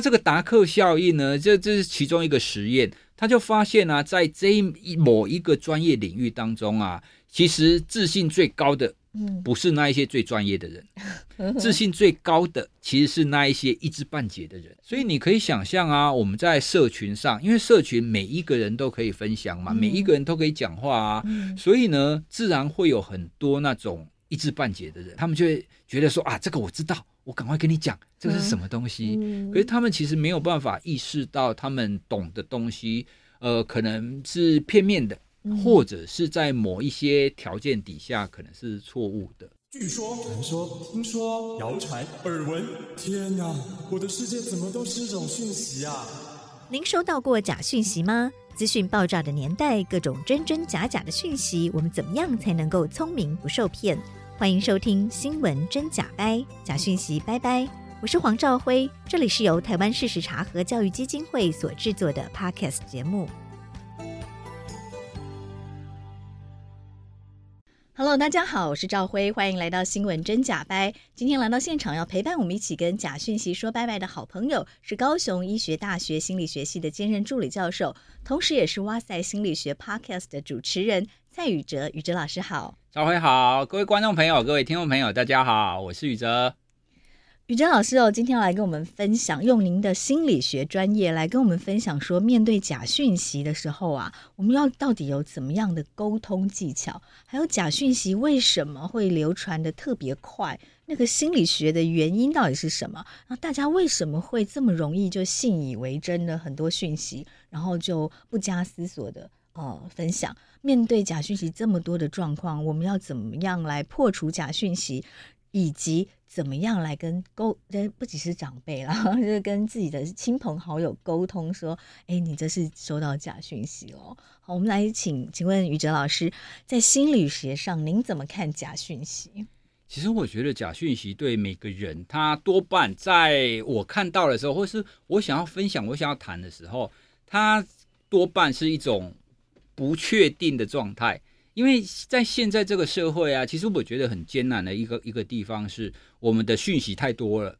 那这个达克效应呢，这这是其中一个实验，他就发现啊，在这一某一个专业领域当中啊，其实自信最高的，不是那一些最专业的人，嗯、自信最高的其实是那一些一知半解的人。所以你可以想象啊，我们在社群上，因为社群每一个人都可以分享嘛，嗯、每一个人都可以讲话啊，嗯、所以呢，自然会有很多那种一知半解的人，他们就会觉得说啊，这个我知道，我赶快跟你讲，这个是什么东西。嗯、可是他们其实没有办法意识到，他们懂的东西，呃，可能是片面的。或者是在某一些条件底下，可能是错误的。据说、传说、听说、谣传、耳闻，天哪！我的世界怎么都是这种讯息啊？您收到过假讯息吗？资讯爆炸的年代，各种真真假假的讯息，我们怎么样才能够聪明不受骗？欢迎收听《新闻真假掰》，假讯息拜拜。我是黄兆辉，这里是由台湾事实查核教育基金会所制作的 Podcast 节目。Hello，大家好，我是兆辉，欢迎来到新闻真假掰。今天来到现场要陪伴我们一起跟假讯息说拜拜的好朋友，是高雄医学大学心理学系的兼任助理教授，同时也是哇塞心理学 Podcast 的主持人蔡宇哲。宇哲老师好，兆辉好，各位观众朋友、各位听众朋友，大家好，我是宇哲。宇哲老师哦，今天要来跟我们分享，用您的心理学专业来跟我们分享说，面对假讯息的时候啊，我们要到底有怎么样的沟通技巧？还有假讯息为什么会流传的特别快？那个心理学的原因到底是什么？然后大家为什么会这么容易就信以为真的很多讯息，然后就不加思索的呃分享？面对假讯息这么多的状况，我们要怎么样来破除假讯息？以及怎么样来跟沟，不只是长辈啦，就是跟自己的亲朋好友沟通，说，哎，你这是收到假讯息哦。好，我们来请，请问宇哲老师，在心理学上，您怎么看假讯息？其实我觉得假讯息对每个人，他多半在我看到的时候，或是我想要分享、我想要谈的时候，他多半是一种不确定的状态。因为在现在这个社会啊，其实我觉得很艰难的一个一个地方是我们的讯息太多了。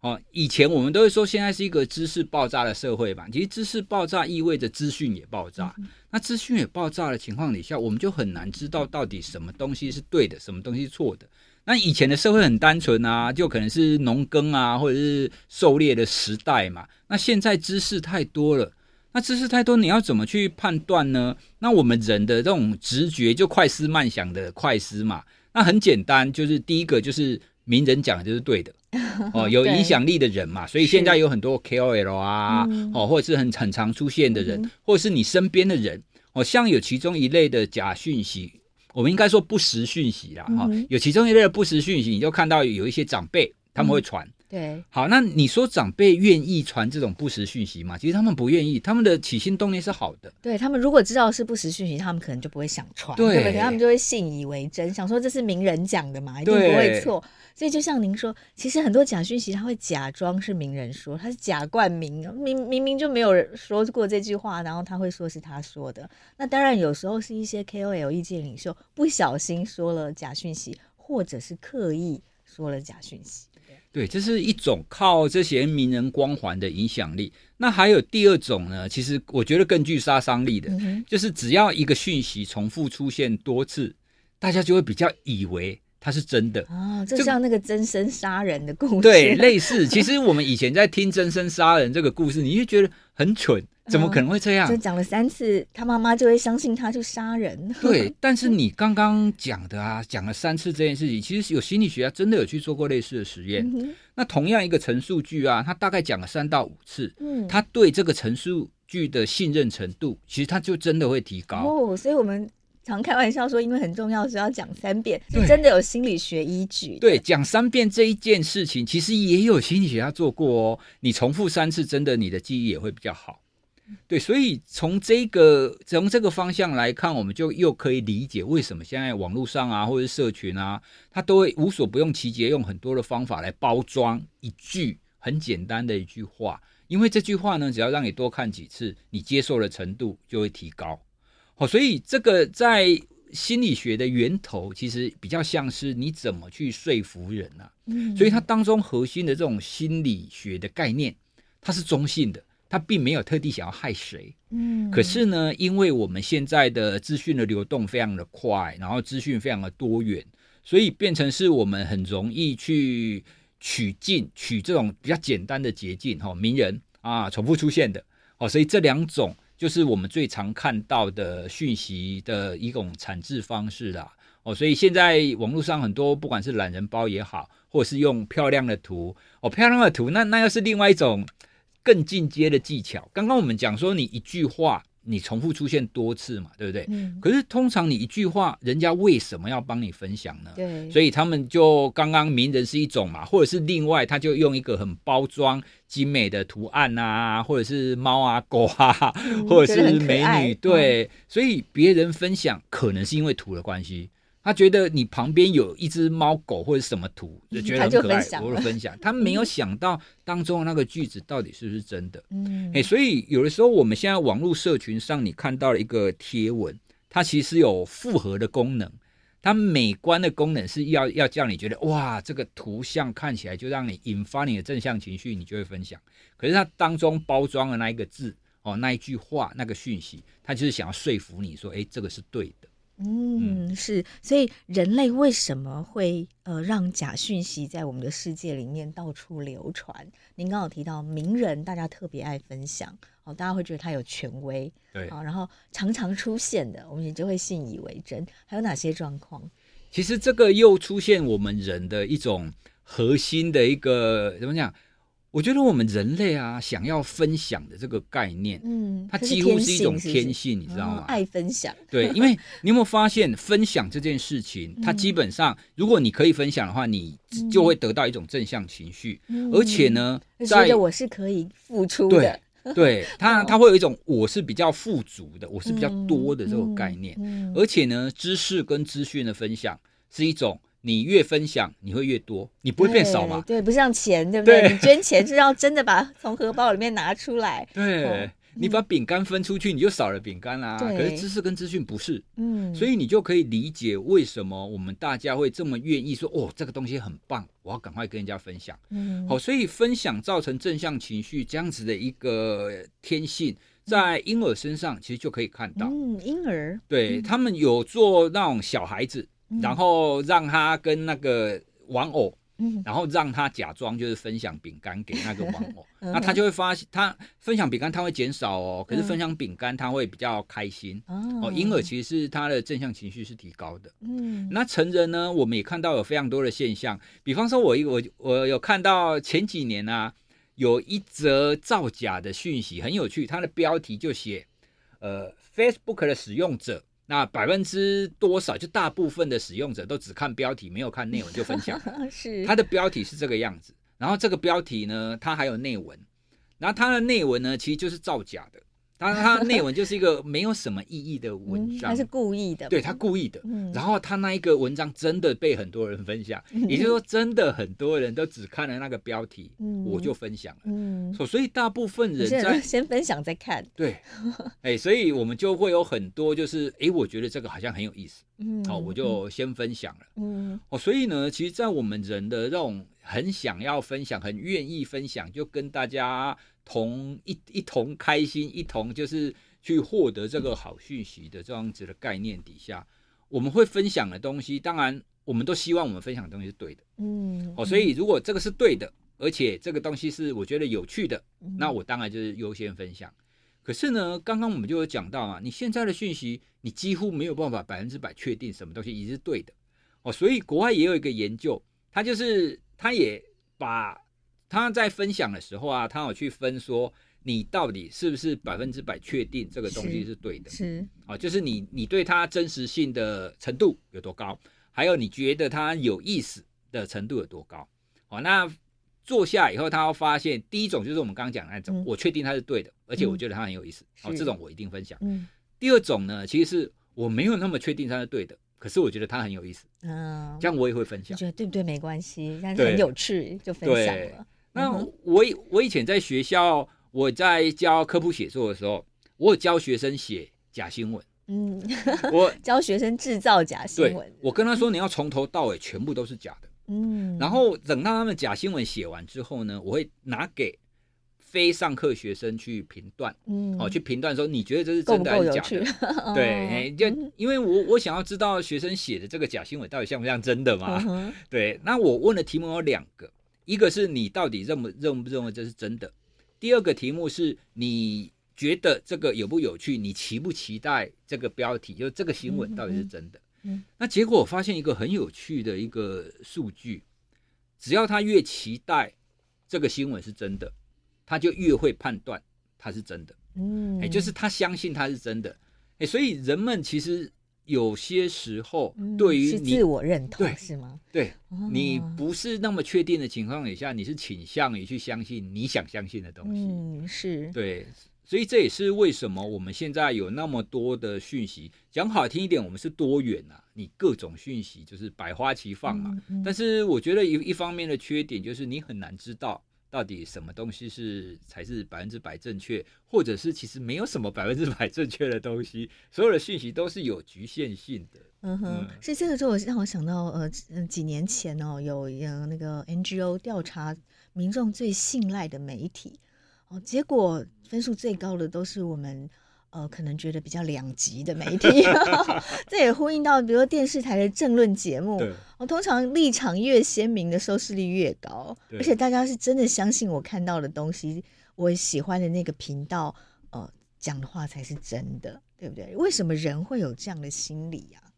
哦，以前我们都会说现在是一个知识爆炸的社会吧，其实知识爆炸意味着资讯也爆炸。那资讯也爆炸的情况底下，我们就很难知道到底什么东西是对的，什么东西是错的。那以前的社会很单纯啊，就可能是农耕啊，或者是狩猎的时代嘛。那现在知识太多了。那知识太多，你要怎么去判断呢？那我们人的这种直觉就快思慢想的快思嘛。那很简单，就是第一个就是名人讲的就是对的 哦，有影响力的人嘛。所以现在有很多 KOL 啊，哦，或者是很很常出现的人，或者是你身边的人哦，像有其中一类的假讯息，我们应该说不实讯息啦。哈，有其中一类的不实讯息，你就看到有一些长辈他们会传。对，好，那你说长辈愿意传这种不实讯息吗？其实他们不愿意，他们的起心动念是好的。对，他们如果知道是不实讯息，他们可能就不会想传，对，对不对？他们就会信以为真，想说这是名人讲的嘛，一定不会错。所以就像您说，其实很多假讯息他会假装是名人说，他是假冠名，明明明就没有人说过这句话，然后他会说是他说的。那当然有时候是一些 KOL 意见领袖不小心说了假讯息，或者是刻意说了假讯息。对，这是一种靠这些名人光环的影响力。那还有第二种呢？其实我觉得更具杀伤力的，嗯、就是只要一个讯息重复出现多次，大家就会比较以为它是真的。哦，就像那个真身杀人的故事。对，类似。其实我们以前在听真身杀人这个故事，你就觉得很蠢。怎么可能会这样？哦、就讲了三次，他妈妈就会相信他去杀人。对，但是你刚刚讲的啊，讲了三次这件事情，其实有心理学家真的有去做过类似的实验。嗯、那同样一个陈述句啊，他大概讲了三到五次，嗯，他对这个陈述句的信任程度，其实他就真的会提高。哦，所以我们常开玩笑说，因为很重要，是要讲三遍，是真的有心理学依据。对，讲三遍这一件事情，其实也有心理学家做过哦。你重复三次，真的你的记忆也会比较好。对，所以从这个从这个方向来看，我们就又可以理解为什么现在网络上啊，或者是社群啊，它都会无所不用其极，用很多的方法来包装一句很简单的一句话。因为这句话呢，只要让你多看几次，你接受的程度就会提高。好，所以这个在心理学的源头，其实比较像是你怎么去说服人啊。嗯，所以它当中核心的这种心理学的概念。它是中性的，它并没有特地想要害谁。嗯，可是呢，因为我们现在的资讯的流动非常的快，然后资讯非常的多元，所以变成是我们很容易去取径，取这种比较简单的捷径，哈，名人啊，重复出现的，哦，所以这两种就是我们最常看到的讯息的一种产制方式啦，哦，所以现在网络上很多不管是懒人包也好，或是用漂亮的图，哦，漂亮的图，那那又是另外一种。更进阶的技巧。刚刚我们讲说，你一句话你重复出现多次嘛，对不对？嗯。可是通常你一句话，人家为什么要帮你分享呢？对。所以他们就刚刚名人是一种嘛，或者是另外他就用一个很包装精美的图案啊，或者是猫啊狗啊，嗯、或者是美女。嗯、对。所以别人分享可能是因为图的关系。他觉得你旁边有一只猫狗或者什么图，就觉得很可爱，我会分享。他没有想到当中的那个句子到底是不是真的。嗯，哎，所以有的时候我们现在网络社群上，你看到了一个贴文，它其实有复合的功能，它美观的功能是要要叫你觉得哇，这个图像看起来就让你引发你的正向情绪，你就会分享。可是它当中包装的那一个字哦，那一句话，那个讯息，它就是想要说服你说，哎，这个是对的。嗯，是，所以人类为什么会呃让假讯息在我们的世界里面到处流传？您刚刚有提到名人，大家特别爱分享，哦，大家会觉得他有权威，对，啊，然后常常出现的，我们也就会信以为真。还有哪些状况？其实这个又出现我们人的一种核心的一个怎么讲？我觉得我们人类啊，想要分享的这个概念，嗯，它几乎是一种天性，你知道吗？爱分享，对，因为你有没有发现，分享这件事情，它基本上，如果你可以分享的话，你就会得到一种正向情绪，而且呢，觉得我是可以付出的，对，它它会有一种我是比较富足的，我是比较多的这种概念，而且呢，知识跟资讯的分享是一种。你越分享，你会越多，你不会变少嘛？对，不像钱，对不对？对，你捐钱是要真的把从荷包里面拿出来。对，哦、你把饼干分出去，你就少了饼干啦。可是知识跟资讯不是，嗯，所以你就可以理解为什么我们大家会这么愿意说，哦，这个东西很棒，我要赶快跟人家分享。嗯，好、哦，所以分享造成正向情绪这样子的一个天性，在婴儿身上其实就可以看到。嗯，婴儿，对，他们有做那种小孩子。然后让他跟那个玩偶，嗯、然后让他假装就是分享饼干给那个玩偶，嗯、那他就会发现，他分享饼干他会减少哦，可是分享饼干他会比较开心、嗯、哦。婴儿其实是他的正向情绪是提高的。嗯，那成人呢，我们也看到有非常多的现象，比方说我一我我有看到前几年啊，有一则造假的讯息很有趣，它的标题就写呃 Facebook 的使用者。那百分之多少？就大部分的使用者都只看标题，没有看内文就分享。是，它的标题是这个样子，然后这个标题呢，它还有内文，然后它的内文呢，其实就是造假的。他他内文就是一个没有什么意义的文章，他、嗯、是故意的，对他故意的。嗯、然后他那一个文章真的被很多人分享，嗯、也就是说，真的很多人都只看了那个标题，嗯、我就分享了。嗯，所以大部分人在先分享再看。对，哎，所以我们就会有很多就是，哎，我觉得这个好像很有意思，嗯，好，我就先分享了。嗯，哦，所以呢，其实，在我们人的这种很想要分享、很愿意分享，就跟大家。同一一同开心，一同就是去获得这个好讯息的这样子的概念底下，我们会分享的东西，当然我们都希望我们分享的东西是对的，嗯，哦，所以如果这个是对的，而且这个东西是我觉得有趣的，那我当然就是优先分享。可是呢，刚刚我们就有讲到啊，你现在的讯息，你几乎没有办法百分之百确定什么东西也是对的，哦，所以国外也有一个研究，他就是他也把。他在分享的时候啊，他有去分说，你到底是不是百分之百确定这个东西是对的？是。啊，就是你你对它真实性的程度有多高，还有你觉得它有意思的程度有多高？好，那坐下以后，他会发现第一种就是我们刚刚讲的那种，我确定它是对的，而且我觉得它很有意思，好，这种我一定分享。嗯。第二种呢，其实是我没有那么确定它是对的，可是我觉得它很有意思，嗯，这样我也会分享。觉得对不对？没关系，但是很有趣就分享了。那我我以前在学校，我在教科普写作的时候，我有教学生写假新闻。嗯，我教学生制造假新闻。我跟他说，你要从头到尾全部都是假的。嗯，然后等到他们假新闻写完之后呢，我会拿给非上课学生去评断，嗯，哦，去评断说你觉得这是真的还是假的？对，就因为我我想要知道学生写的这个假新闻到底像不像真的嘛？嗯、对，那我问的题目有两个，一个是你到底认不认不认为这是真的？第二个题目是你觉得这个有不有趣？你期不期待这个标题？就这个新闻到底是真的？嗯，嗯，那结果我发现一个很有趣的一个数据，只要他越期待这个新闻是真的，他就越会判断它是真的。嗯，哎，就是他相信它是真的。哎，所以人们其实有些时候对于你自我认同，对是吗？对，你不是那么确定的情况底下，你是倾向于去相信你想相信的东西。嗯，是对。所以这也是为什么我们现在有那么多的讯息，讲好听一点，我们是多元呐、啊，你各种讯息就是百花齐放嘛。嗯嗯、但是我觉得一一方面的缺点就是你很难知道到底什么东西是才是百分之百正确，或者是其实没有什么百分之百正确的东西，所有的讯息都是有局限性的。嗯哼，所以这个就让我想到呃，几年前哦，有呃那个 NGO 调查民众最信赖的媒体。哦，结果分数最高的都是我们，呃，可能觉得比较两极的媒体，这也呼应到，比如说电视台的政论节目，我哦，通常立场越鲜明的收视率越高，而且大家是真的相信我看到的东西，我喜欢的那个频道，呃，讲的话才是真的，对不对？为什么人会有这样的心理呀、啊？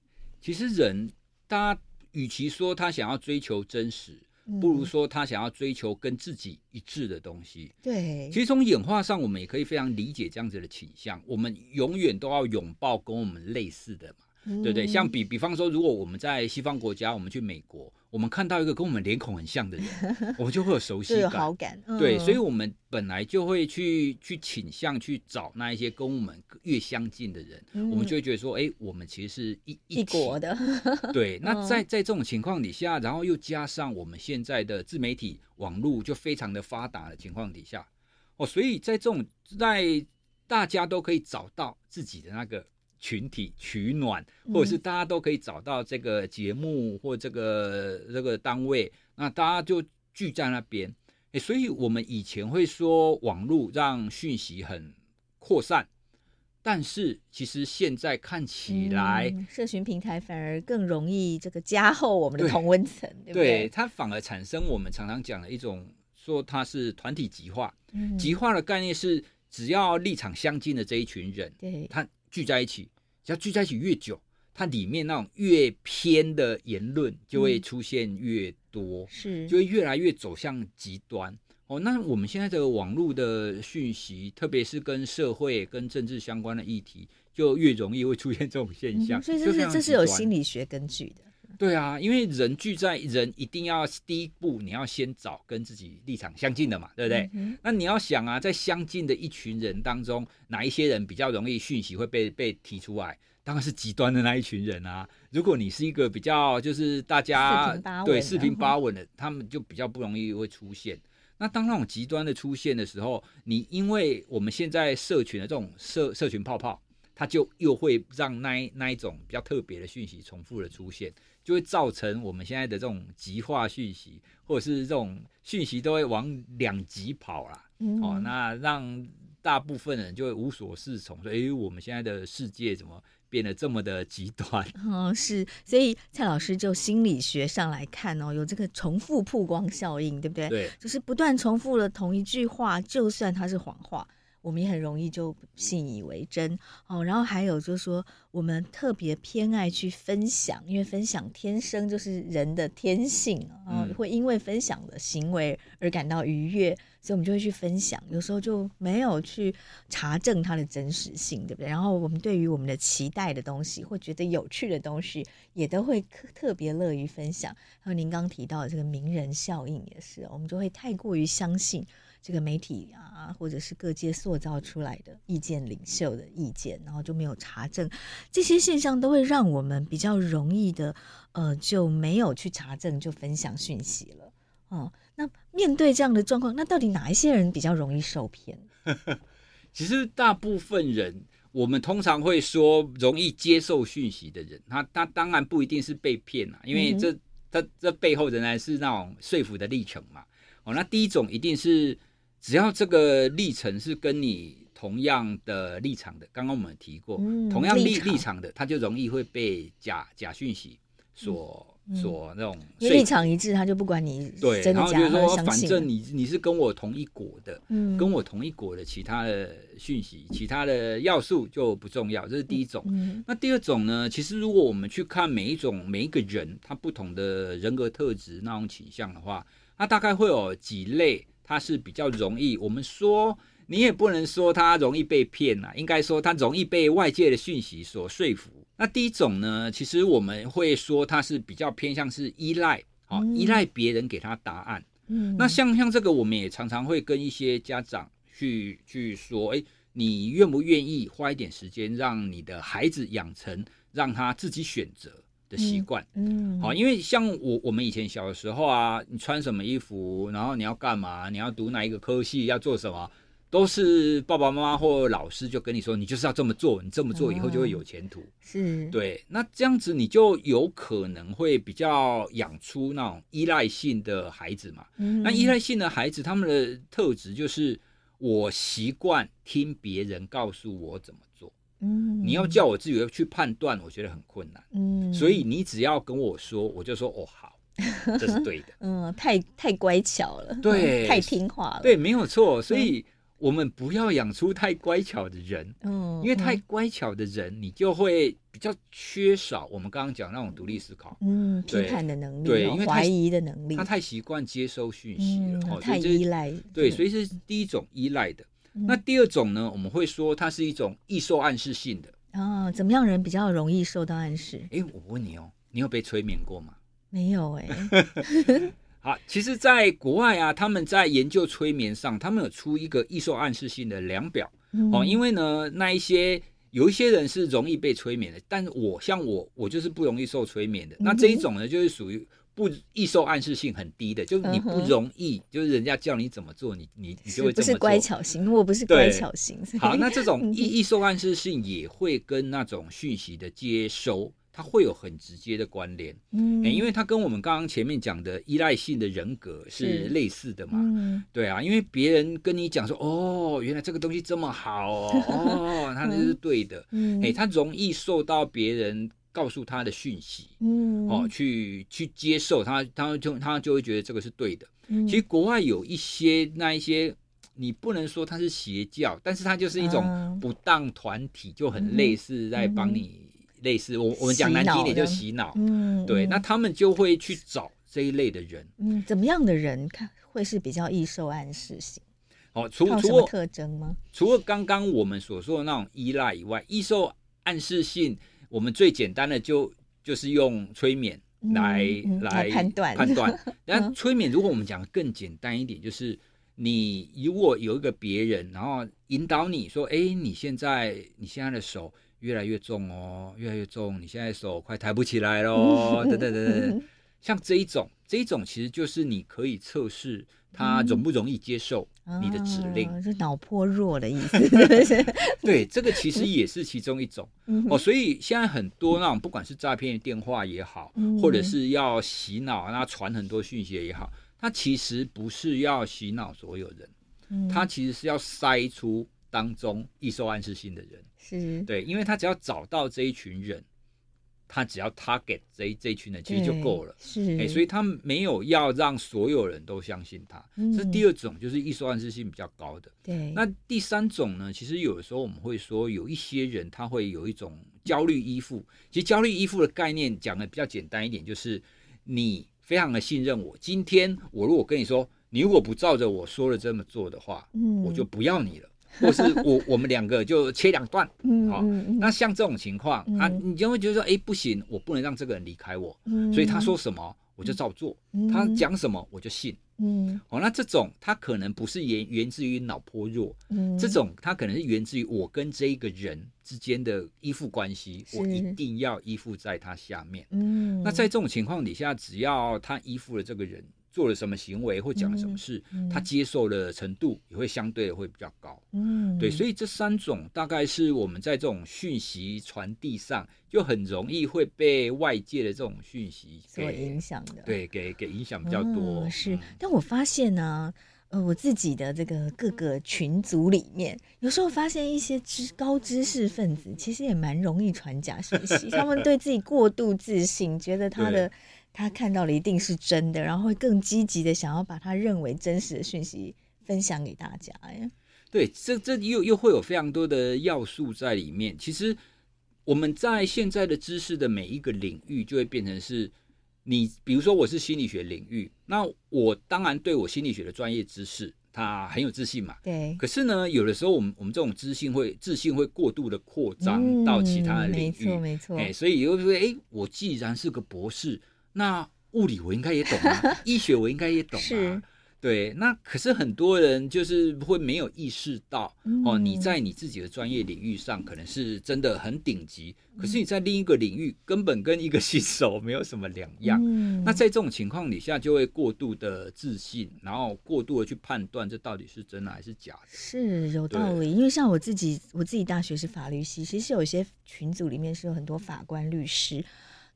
其实人，大家与其说他想要追求真实。不如说他想要追求跟自己一致的东西。对，其实从演化上，我们也可以非常理解这样子的倾向。我们永远都要拥抱跟我们类似的嘛。对不对？像比比方说，如果我们在西方国家，我们去美国，我们看到一个跟我们脸孔很像的人，我们就会有熟悉感，有好感。嗯、对，所以我们本来就会去去倾向去找那一些跟我们越相近的人，嗯、我们就会觉得说，哎，我们其实是一一,一国的。对，那在在这种情况底下，然后又加上我们现在的自媒体网络就非常的发达的情况底下，哦，所以在这种在大家都可以找到自己的那个。群体取暖，或者是大家都可以找到这个节目或这个这个单位，那大家就聚在那边。哎，所以我们以前会说网络让讯息很扩散，但是其实现在看起来，嗯、社群平台反而更容易这个加厚我们的同温层，对，对不对？对，它反而产生我们常常讲的一种说它是团体极化。嗯、极化的概念是，只要立场相近的这一群人，对，他。聚在一起，只要聚在一起越久，它里面那种越偏的言论就会出现越多，嗯、是就会越来越走向极端。哦，那我们现在这个网络的讯息，特别是跟社会、跟政治相关的议题，就越容易会出现这种现象。嗯、所以这是这是有心理学根据的。对啊，因为人聚在人，一定要第一步，你要先找跟自己立场相近的嘛，对不对？嗯、那你要想啊，在相近的一群人当中，哪一些人比较容易讯息会被被提出来？当然是极端的那一群人啊。如果你是一个比较就是大家对四平八稳的，他们就比较不容易会出现。那当那种极端的出现的时候，你因为我们现在社群的这种社社群泡泡，它就又会让那一那一种比较特别的讯息重复的出现。就会造成我们现在的这种极化讯息，或者是这种讯息都会往两极跑啦。嗯、哦，那让大部分人就会无所适从，说：“哎，我们现在的世界怎么变得这么的极端？”哦，是，所以蔡老师就心理学上来看哦，有这个重复曝光效应，对不对？对，就是不断重复了同一句话，就算它是谎话。我们也很容易就信以为真哦，然后还有就是说，我们特别偏爱去分享，因为分享天生就是人的天性啊，嗯、会因为分享的行为而感到愉悦，所以我们就会去分享，有时候就没有去查证它的真实性，对不对？然后我们对于我们的期待的东西或觉得有趣的东西，也都会特别乐于分享。还有您刚提到的这个名人效应也是，我们就会太过于相信。这个媒体啊，或者是各界塑造出来的意见领袖的意见，然后就没有查证，这些现象都会让我们比较容易的，呃，就没有去查证就分享讯息了。哦，那面对这样的状况，那到底哪一些人比较容易受骗？其实大部分人，我们通常会说容易接受讯息的人，他他当然不一定是被骗啊，因为这、嗯、他这背后仍然是那种说服的历程嘛。哦，那第一种一定是。只要这个历程是跟你同样的立场的，刚刚我们提过，嗯同样立立场。的，他就容易会被假假讯息所、嗯。所那种立场一致，他就不管你对，然后就是说，反正你你是跟我同一国的，嗯。跟我同一国的其他的讯息、其他的要素就不重要，这是第一种。嗯。那第二种呢？其实如果我们去看每一种每一个人他不同的人格特质那种倾向的话，他大概会有几类，它是比较容易。我们说你也不能说他容易被骗啊，应该说他容易被外界的讯息所说服。那第一种呢，其实我们会说它是比较偏向是依赖，好、嗯依赖别人给他答案。嗯那像像这个，我们也常常会跟一些家长去去说，哎，你愿不愿意花一点时间，让你的孩子养成让他自己选择的习惯？嗯好，因为像我我们以前小的时候啊，你穿什么衣服，然后你要干嘛，你要读哪一个科系，要做什么，都是爸爸妈妈或老师就跟你说，你就是要这么做，你这么做以后就会有前途。是对，那这样子你就有可能会比较养出那种依赖性的孩子嘛。嗯那依赖性的孩子，他们的特质就是我习惯听别人告诉我怎么做。嗯你要叫我自己去判断，我觉得很困难。嗯所以你只要跟我说，我就说哦好，这是 对的。嗯太太乖巧了，对 太听话了，对，没有错。所以我们不要养出太乖巧的人。嗯，因为太乖巧的人，你就会比较缺少我们刚刚讲那种独立思考。嗯批对判的能力，对因为太怀疑的能力，他太习惯接收讯息了，太依赖，对，所以是第一种依赖的。嗯那第二种呢，我们会说它是一种易受暗示性的。啊，怎么样人比较容易受到暗示？哎，我问你哦，你有被催眠过吗？没有哎，好，其实，在国外啊，他们在研究催眠上，他们有出一个易受暗示性的量表哦。因为呢，那一些有一些人是容易被催眠的，但是我像我，我就是不容易受催眠的。那这一种呢，就是属于不易受暗示性很低的，就是你不容易，就是人家叫你怎么做，你你你就会这么做。不是乖巧型，我不是乖巧型。好，那这种易易受暗示性也会跟那种讯息的接收，它会有很直接的关联。嗯欸因为它跟我们刚刚前面讲的依赖性的人格是类似的嘛。嗯对啊，因为别人跟你讲说，哦，原来这个东西这么好哦，哦，它就是对的。嗯哎，他容易受到别人告诉他的讯息，嗯哦，去去接受他，他就他就会觉得这个是对的。嗯其实国外有一些那一些，你不能说它是邪教，但是它就是一种嗯不当团体，就很类似在帮你，类似我我们讲难听一点就洗脑，嗯对，嗯那他们就会去找这一类的人。嗯怎么样的人看会是比较易受暗示型？哦，除除了特征吗？除了刚刚我们所说的那种依赖以外，易受暗示性，我们最简单的就就是用催眠来、来来判断判断。但催眠，如果我们讲得更简单一点，就是你如果有一个别人，然后引导你说：“哎，你现在你现在的手越来越重哦，越来越重，你现在手快抬不起来喽。”等等等等，像这一种，这一种其实就是你可以测试他容不容易接受你的指令。啊是脑波弱的意思？对，这个其实也是其中一种 嗯哦。所以现在很多那种不管是诈骗电话也好，嗯或者是要洗脑，那传很多讯息也好，它其实不是要洗脑所有人，嗯它其实是要筛出当中易受暗示性的人。是对，因为他只要找到这一群人，他只要 target 这一这一群人，其实就够了。是，哎，所以他没有要让所有人都相信他。嗯这是第二种，就是易受暗示性比较高的。对，那第三种呢？其实有的时候我们会说，有一些人他会有一种焦虑依附。其实焦虑依附的概念讲的比较简单一点，就是你非常的信任我。今天我如果跟你说，你如果不照着我说的这么做的话，嗯我就不要你了，或是我我们两个就切两段。好那像这种情况嗯。啊，你就会觉得说，哎，不行，我不能让这个人离开我，嗯。所以他说什么我就照做，他嗯。讲什么我就信。嗯。哦，那这种他可能不是源源自于脑波弱，嗯。这种他可能是源自于我跟这一个人之间的依附关系，我一定要依附在他下面。嗯。那在这种情况底下，只要他依附了这个人，做了什么行为或讲了什么事，嗯他接受的程度也会相对的会比较高。嗯对，所以这三种大概是我们在这种讯息传递上，就很容易会被外界的这种讯息所影响的对，给给影响比较多。嗯是嗯，但我发现呢、呃，我自己的这个各个群组里面，有时候发现一些知高知识分子，其实也蛮容易传假讯息。他们对自己过度自信，觉得他的他看到了一定是真的，然后会更积极的想要把他认为真实的讯息分享给大家。哎，对，这这又又会有非常多的要素在里面。其实我们在现在的知识的每一个领域，就会变成是。你比如说我是心理学领域，那我当然对我心理学的专业知识，他很有自信嘛。对。可是呢，有的时候我们我们这种自信会自信会过度的扩张到其他的领域，嗯、没错没错。哎，所以有时候哎，我既然是个博士，那物理我应该也懂啊，医学我应该也懂啊。是。对，那可是很多人就是会没有意识到、嗯、哦，你在你自己的专业领域上可能是真的很顶级，嗯、可是你在另一个领域根本跟一个新手没有什么两样。嗯、那在这种情况底下，就会过度的自信，然后过度的去判断这到底是真的还是假的。是有道理，因为像我自己，我自己大学是法律系，其实有一些群组里面是有很多法官、律师。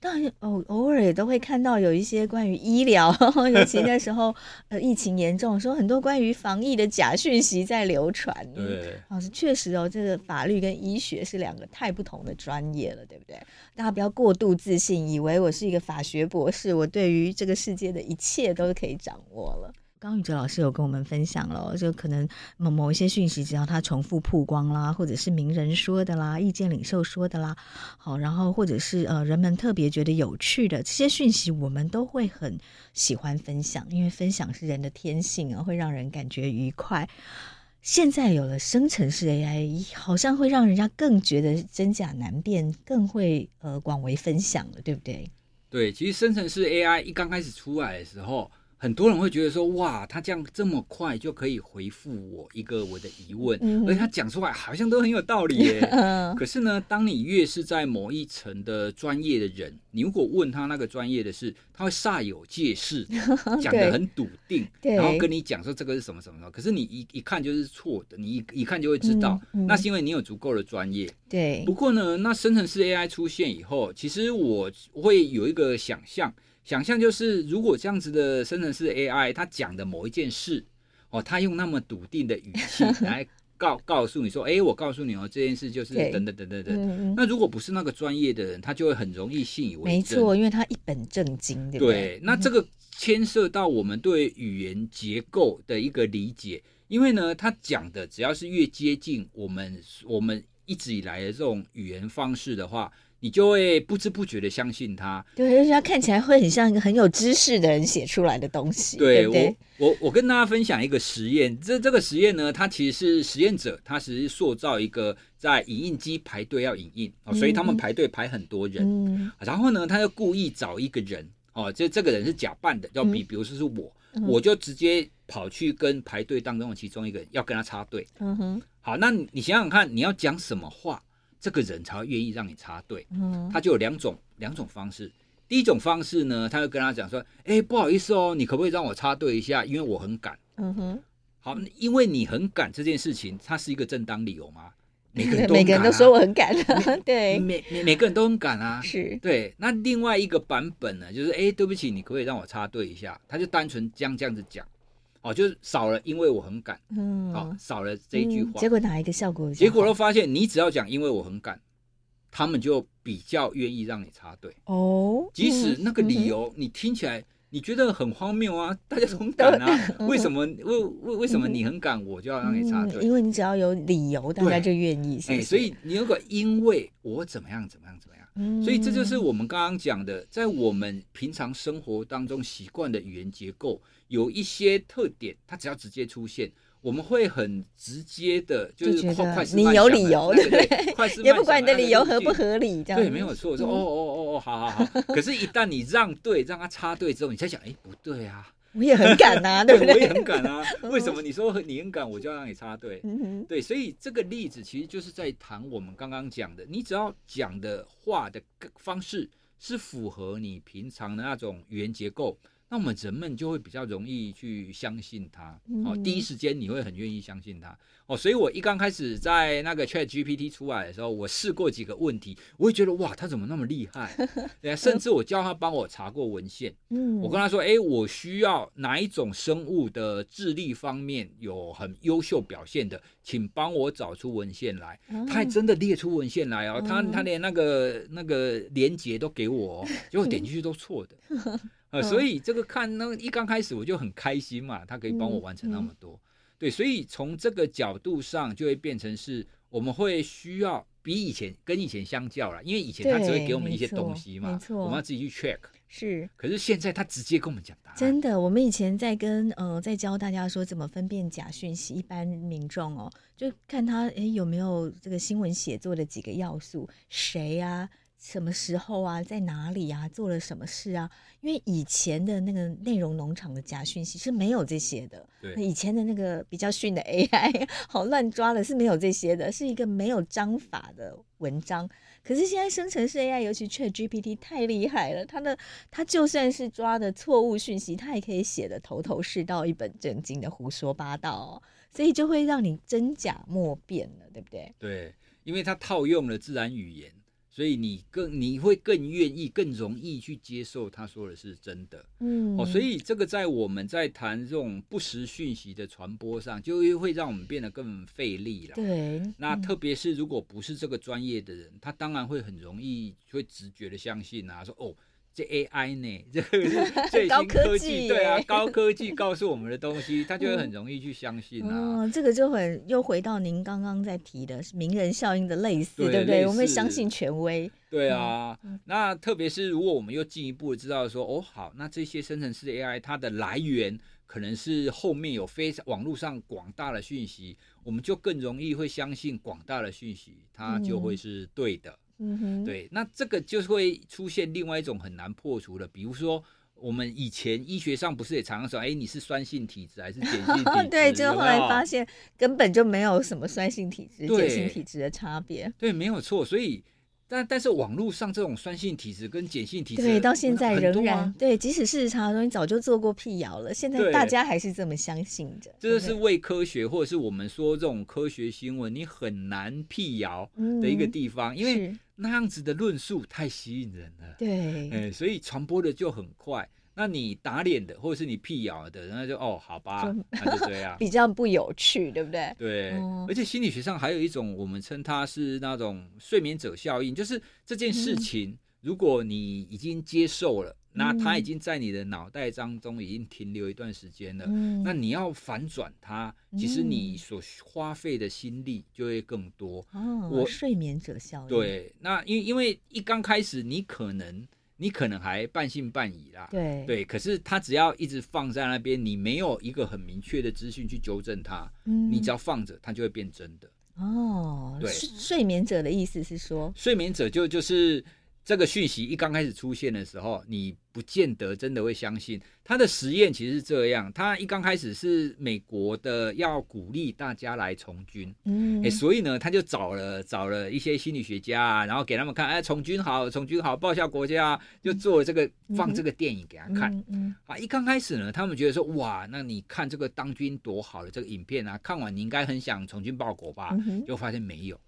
当然，偶偶尔也都会看到有一些关于医疗，尤其那时候 呃疫情严重，说很多关于防疫的假讯息在流传。对，老师确实哦，这个法律跟医学是两个太不同的专业了，对不对？大家不要过度自信，以为我是一个法学博士，我对于这个世界的一切都可以掌握了。刚宇哲老师有跟我们分享了，就可能某某一些讯息，只要他重复曝光啦，或者是名人说的啦，意见领袖说的啦，好，然后或者是呃人们特别觉得有趣的这些讯息，我们都会很喜欢分享，因为分享是人的天性啊，会让人感觉愉快。现在有了生成式 AI，好像会让人家更觉得真假难辨，更会呃广为分享了，对不对？对，其实生成式 AI 一刚开始出来的时候。很多人会觉得说，哇，他这样这么快就可以回复我一个我的疑问，嗯、而且他讲出来好像都很有道理耶。嗯、可是呢，当你越是在某一层的专业的人，你如果问他那个专业的事，他会煞有介事，讲的很笃定，然后跟你讲说这个是什么什么什么。可是你一一看就是错的，你一一看就会知道，那是因为你有足够的专业。对。不过呢，那生成式 AI 出现以后，其实我会有一个想象。想象就是，如果这样子的生成式 AI，它讲的某一件事，哦，他用那么笃定的语气 来告告诉你说，哎，我告诉你哦，这件事就是等等等等等。嗯、那如果不是那个专业的人，他就会很容易信以为真。没错，因为他一本正经，对不对？对，那这个牵涉到我们对语言结构的一个理解，因为呢，他讲的只要是越接近我们我们一直以来的这种语言方式的话。你就会不知不觉的相信他，对，而且他看起来会很像一个很有知识的人写出来的东西。对，我，我我跟大家分享一个实验，这这个实验呢，它其实是实验者，他是塑造一个在影印机排队要影印，哦，所以他们排队排很多人，嗯、然后呢，他就故意找一个人，哦，这这个人是假扮的，要比比如说是我，嗯、我就直接跑去跟排队当中的其中一个人要跟他插队。嗯哼，好，那你想想看，你要讲什么话？这个人才会愿意让你插队，嗯，他就有两种两种方式。第一种方式呢，他就跟他讲说：“哎，不好意思哦，你可不可以让我插队一下？因为我很赶。”嗯哼，好，因为你很赶这件事情，它是一个正当理由吗？每个人都、啊、每个人都说我很赶，对，每每每个人都很赶啊，是对。那另外一个版本呢，就是哎，对不起，你可不可以让我插队一下？他就单纯这样这样子讲。哦，就是少了，因为我很赶。嗯，好，少了这一句话。嗯，结果哪一个效果？结果都发现，你只要讲因为我很赶，他们就比较愿意让你插队。哦，即使那个理由你听起来你觉得很荒谬啊，大家都很赶啊，为什么为为为什么你很赶，我就要让你插队？因为你只要有理由，大家就愿意。哎，所以你如果因为我怎么样怎么样怎么样。所以这就是我们刚刚讲的，在我们平常生活当中习惯的语言结构，有一些特点，它只要直接出现，我们会很直接的，就是快快你有理由，对不对？也不管你的理由合不合理，这样对，没有错。我说哦哦哦哦，好好好。可是，一旦你让队，让他插队之后，你才想，哎，不对啊。我也很敢呐，对不对？我也很敢啊。为什么你说你很敢，我就要让你插队？嗯、对，所以这个例子其实就是在谈我们刚刚讲的，你只要讲的话的方式是符合你平常的那种语言结构，那我们人们就会比较容易去相信他，哦，嗯、第一时间你会很愿意相信他，哦，所以我一刚开始在那个 Chat GPT 出来的时候，我试过几个问题，我会觉得哇，他怎么那么厉害？对啊，甚至我叫他帮我查过文献，嗯，我跟他说，哎，我需要哪一种生物的智力方面有很优秀表现的，请帮我找出文献来。嗯、他还真的列出文献来哦，嗯、他他连那个那个连结都给我，结果点进去都错的。呃，所以这个看那一刚开始我就很开心嘛，他可以帮我完成那么多，嗯嗯、对，所以从这个角度上就会变成是我们会需要比以前跟以前相较了，因为以前他只会给我们一些东西嘛，我们要自己去 check，是，可是现在他直接跟我们讲答案。真的，我们以前在跟呃在教大家说怎么分辨假讯息，一般民众哦，就看他诶有没有这个新闻写作的几个要素，谁呀、啊？什么时候啊，在哪里啊，做了什么事啊？因为以前的那个内容农场的假讯息是没有这些的。对，以前的那个比较逊的 AI，好乱抓的是没有这些的，是一个没有章法的文章。可是现在生成式 AI，尤其 ChatGPT 太厉害了，它的它就算是抓的错误讯息，它也可以写的头头是道、一本正经的胡说八道哦。所以就会让你真假莫辨了，对不对？对，因为它套用了自然语言。所以你更你会更愿意、更容易去接受他说的是真的，嗯，哦，所以这个在我们在谈这种不实讯息的传播上，就会会让我们变得更费力了。对，那特别是如果不是这个专业的人，他当然会很容易会直觉的相信啊，说哦。这 AI 呢？这个是最新科技，对啊，高科技告诉我们的东西，他就会很容易去相信啊。哦，这个就很又回到您刚刚在提的名人效应的类似，对，对不对？我们会相信权威。对啊，嗯、那特别是如果我们又进一步知道说，哦，好，那这些生成式的 AI 它的来源可能是后面有非常网络上广大的讯息，我们就更容易会相信广大的讯息，它就会是对的。嗯嗯哼，对，那这个就会出现另外一种很难破除的，比如说我们以前医学上不是也常常说，哎，你是酸性体质还是碱性体 质？对，就后来发现根本就没有什么酸性体质、碱性体质的差别。对，没有错。所以，但但是网络上这种酸性体质跟碱性体质，对，到现在仍然、啊、对，即使事实查的东西早就做过辟谣了，现在大家还是这么相信着。这就是伪科学，或者是我们说这种科学新闻，你很难辟谣的一个地方，嗯、因为。那样子的论述太吸引人了，对，欸、所以传播的就很快。那你打脸的，或者是你辟谣的，然后就哦，好吧，那就这样，比较不有趣，对不对？对，嗯、而且心理学上还有一种，我们称它是那种睡眠者效应，就是这件事情，嗯、如果你已经接受了。那它已经在你的脑袋当中已经停留一段时间了，嗯、那你要反转它，其实你所花费的心力就会更多。哦，我睡眠者效应。对，那因因为一刚开始你可能你可能还半信半疑啦，对对，可是他只要一直放在那边，你没有一个很明确的资讯去纠正它，嗯、你只要放着，它就会变真的。哦，对，睡眠者的意思是说，睡眠者就就是。这个讯息一刚开始出现的时候，你不见得真的会相信。他的实验其实是这样，他一刚开始是美国的要鼓励大家来从军，嗯，哎，所以呢，他就找了找了一些心理学家啊，然后给他们看，哎，从军好，从军好，报效国家，就做了这个放这个电影给他看，嗯，嗯，啊，一刚开始呢，他们觉得说，哇，那你看这个当军多好的这个影片啊，看完你应该很想从军报国吧？就发现没有，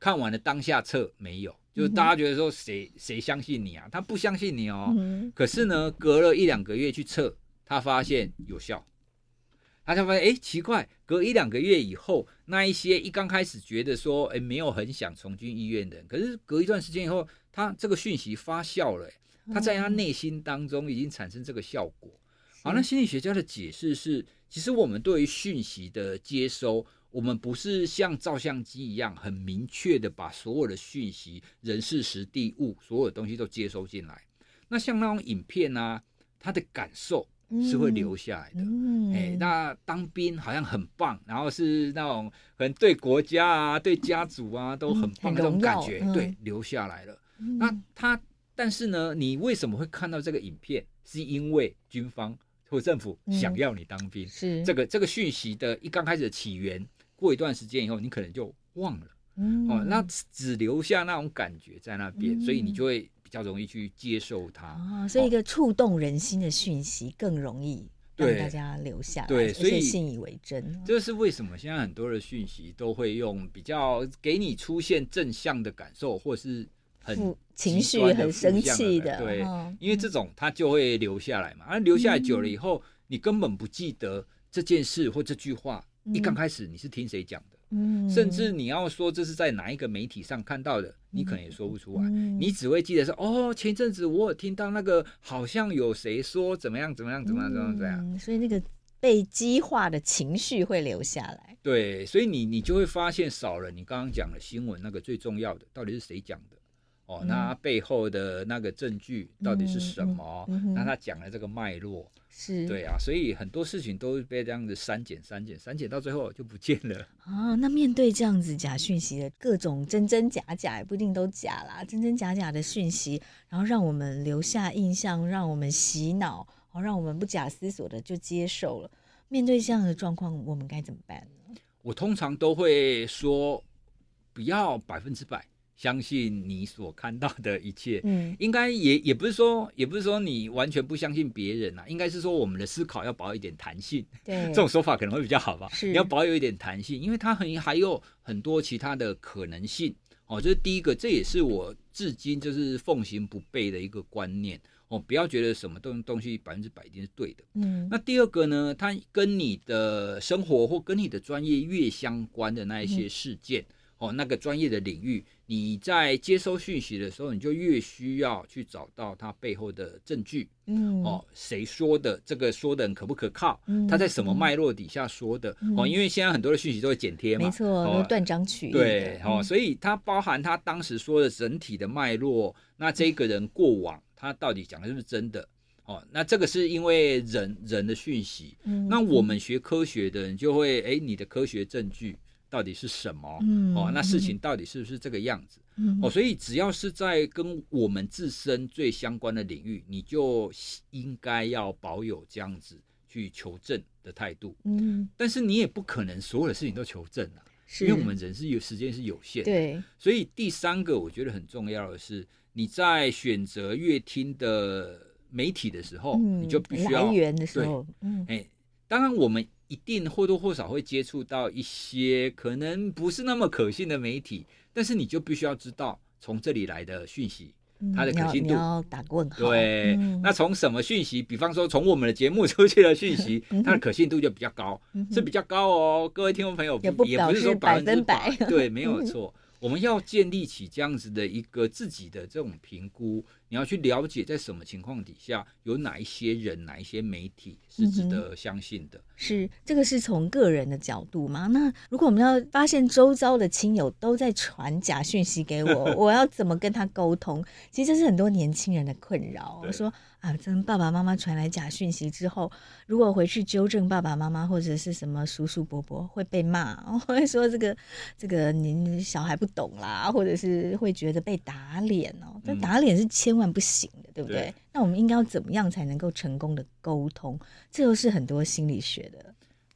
看完了当下册没有。就大家觉得说谁谁相信你啊？他不相信你哦。可是呢，隔了一两个月去测，他发现有效。他就发现，哎，奇怪，隔一两个月以后，那一些一刚开始觉得说，哎，没有很想从军医院的人，可是隔一段时间以后，他这个讯息发酵了，他在他内心当中已经产生这个效果。好，那心理学家的解释是，其实我们对于讯息的接收。我们不是像照相机一样很明确的把所有的讯息、人事、时地、物，所有的东西都接收进来。那像那种影片啊，它的感受是会留下来的。嗯，哎，那当兵好像很棒，然后是那种可能对国家啊、对家族啊都很棒的那种感觉，嗯、对，留下来了。嗯、那他，但是呢，你为什么会看到这个影片？是因为军方或政府想要你当兵？嗯、是这个这个讯息的一刚开始的起源。过一段时间以后，你可能就忘了，嗯、哦，那只留下那种感觉在那边，嗯、所以你就会比较容易去接受它。哦，所以一个触动人心的讯息更容易让大家留下来，对，所以信以为真。这是为什么现在很多的讯息都会用比较给你出现正向的感受，或是很情绪很生气的，对，因为这种它就会留下来嘛。而留下来久了以后，你根本不记得这件事或这句话，一刚开始你是听谁讲的。嗯，甚至你要说这是在哪一个媒体上看到的，你可能也说不出来。嗯、你只会记得说，哦，前阵子我有听到那个好像有谁说怎么样怎么样怎么样怎么样怎样。嗯、所以那个被激化的情绪会留下来。对，所以你你就会发现少了你刚刚讲的新闻那个最重要的，到底是谁讲的？哦，那背后的那个证据到底是什么？嗯嗯嗯、那他讲的这个脉络是对啊，所以很多事情都被这样子删减、删减、删减，到最后就不见了啊。那面对这样子假讯息的各种真真假假，也不一定都假啦，真真假假的讯息，然后让我们留下印象，让我们洗脑，哦，让我们不假思索的就接受了。面对这样的状况，我们该怎么办呢？我通常都会说，不要百分之百。相信你所看到的一切，嗯，应该也也不是说，也不是说你完全不相信别人呐，应该是说我们的思考要保有一点弹性，对，这种说法可能会比较好吧。是，你要保有一点弹性，因为它很还有很多其他的可能性哦。这是第一个，这也是我至今就是奉行不悖的一个观念哦。不要觉得什么东东西百分之百一定是对的，嗯。那第二个呢，它跟你的生活或跟你的专业越相关的那一些事件。嗯哦，那个专业的领域，你在接收讯息的时候，你就越需要去找到它背后的证据。嗯，哦，谁说的？这个说的人可不可靠？嗯，他在什么脉络底下说的？嗯、哦，因为现在很多的讯息都会剪贴嘛，没错，都断章取义。对，哦，所以它包含他当时说的整体的脉络。那这个人过往他到底讲的是不是真的？哦，那这个是因为人人的讯息。嗯，那我们学科学的人就会，哎，你的科学证据。到底是什么？嗯、哦，那事情到底是不是这个样子？嗯、哦，所以只要是在跟我们自身最相关的领域，你就应该要保有这样子去求证的态度。嗯，但是你也不可能所有的事情都求证啊，是因为我们人是有时间是有限的。对，所以第三个我觉得很重要的是，你在选择乐听的媒体的时候，嗯、你就必须要来源的时候，对嗯，哎，当然我们。一定或多或少会接触到一些可能不是那么可信的媒体，但是你就必须要知道从这里来的讯息，它的可信度。嗯、你要，打个问号。对，嗯、那从什么讯息？比方说从我们的节目出去的讯息，它的可信度就比较高，嗯、是比较高哦。各位听众朋友，也不是说百分之百，对，没有 错。我们要建立起这样子的一个自己的这种评估。你要去了解，在什么情况底下，有哪一些人、哪一些媒体是值得相信的？嗯、是这个是从个人的角度吗？那如果我们要发现周遭的亲友都在传假讯息给我，我要怎么跟他沟通？其实这是很多年轻人的困扰。我说啊，真爸爸妈妈传来假讯息之后，如果回去纠正爸爸妈妈或者是什么叔叔伯伯，会被骂，会说这个这个您小孩不懂啦，或者是会觉得被打脸哦。但打脸是千万不行的，对不对？对，那我们应该要怎么样才能够成功的沟通？这又是很多心理学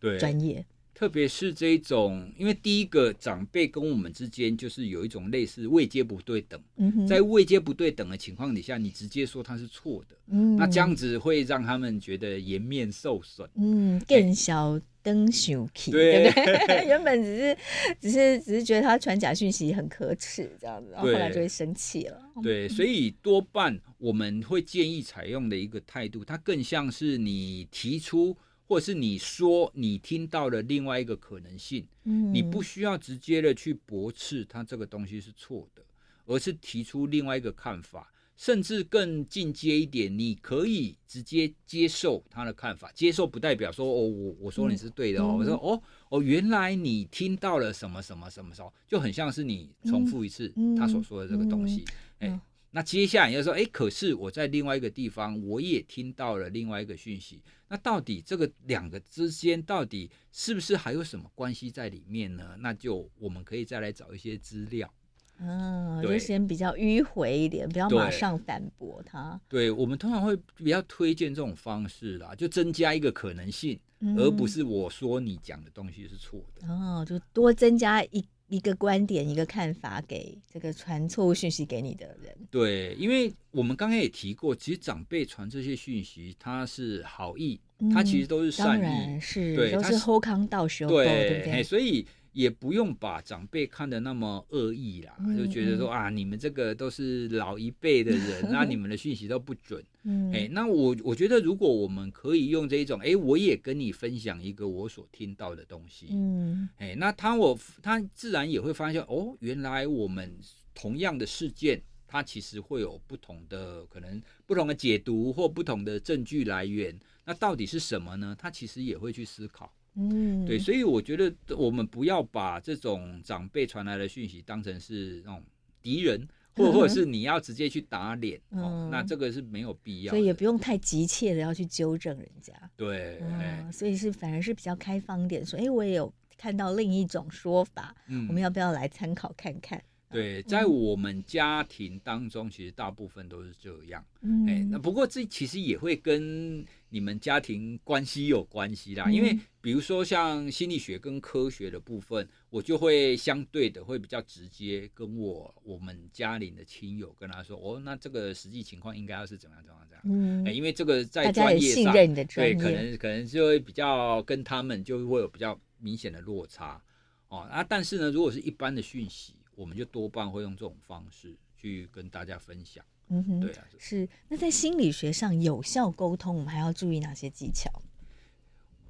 的专业，特别是这一种，因为第一个长辈跟我们之间就是有一种类似位阶不对等，嗯、在位阶不对等的情况底下，你直接说他是错的，嗯、那这样子会让他们觉得颜面受损，嗯，更小。登秀气，对不对？原本只是只是只是觉得他传假讯息很可耻这样子，然后后来就会生气了。对，所以多半我们会建议采用的一个态度，它更像是你提出，或者是你说你听到了另外一个可能性，嗯，你不需要直接的去驳斥他这个东西是错的，而是提出另外一个看法。甚至更进阶一点，你可以直接接受他的看法。接受不代表说哦，我我说你是对的哦。嗯、我说哦哦，原来你听到了什么什么什么时候，就很像是你重复一次他所说的这个东西。哎、嗯嗯欸，那接下来你就说，哎、欸，可是我在另外一个地方，我也听到了另外一个讯息。那到底这个两个之间，到底是不是还有什么关系在里面呢？那就我们可以再来找一些资料。嗯，就先比较迂回一点，不要马上反驳他。对，我们通常会比较推荐这种方式啦，就增加一个可能性，嗯、而不是我说你讲的东西是错的。哦，就多增加一一个观点、一个看法给这个传错误讯息给你的人。对，因为我们刚刚也提过，其实长辈传这些讯息，他是好意，他其实都是善意，嗯、是对，都是后康道修，对，对不对？所以。也不用把长辈看得那么恶意啦，嗯、就觉得说啊，你们这个都是老一辈的人，那你们的讯息都不准。嗯，哎，那我我觉得如果我们可以用这一种，哎，我也跟你分享一个我所听到的东西，嗯，哎，那他我他自然也会发现，哦，原来我们同样的事件，它其实会有不同的可能，不同的解读或不同的证据来源，那到底是什么呢？他其实也会去思考。嗯，对，所以我觉得我们不要把这种长辈传来的讯息当成是那种敌人，或或者是你要直接去打脸，嗯、哦，那这个是没有必要，所以也不用太急切的要去纠正人家。对，嗯，所以是反而是比较开放点，说，哎，我也有看到另一种说法，嗯，我们要不要来参考看看？对，在我们家庭当中，其实大部分都是这样。嗯，哎，那不过这其实也会跟你们家庭关系有关系啦。因为比如说像心理学跟科学的部分，我就会相对的会比较直接跟我我们家里的亲友跟他说，哦，那这个实际情况应该要是怎么样怎么样怎样。嗯，哎，因为这个在专业上，对，可能可能就会比较跟他们就会有比较明显的落差。哦，啊，但是呢，如果是一般的讯息。我们就多半会用这种方式去跟大家分享。嗯哼，对啊，是。那在心理学上，有效沟通，我们还要注意哪些技巧？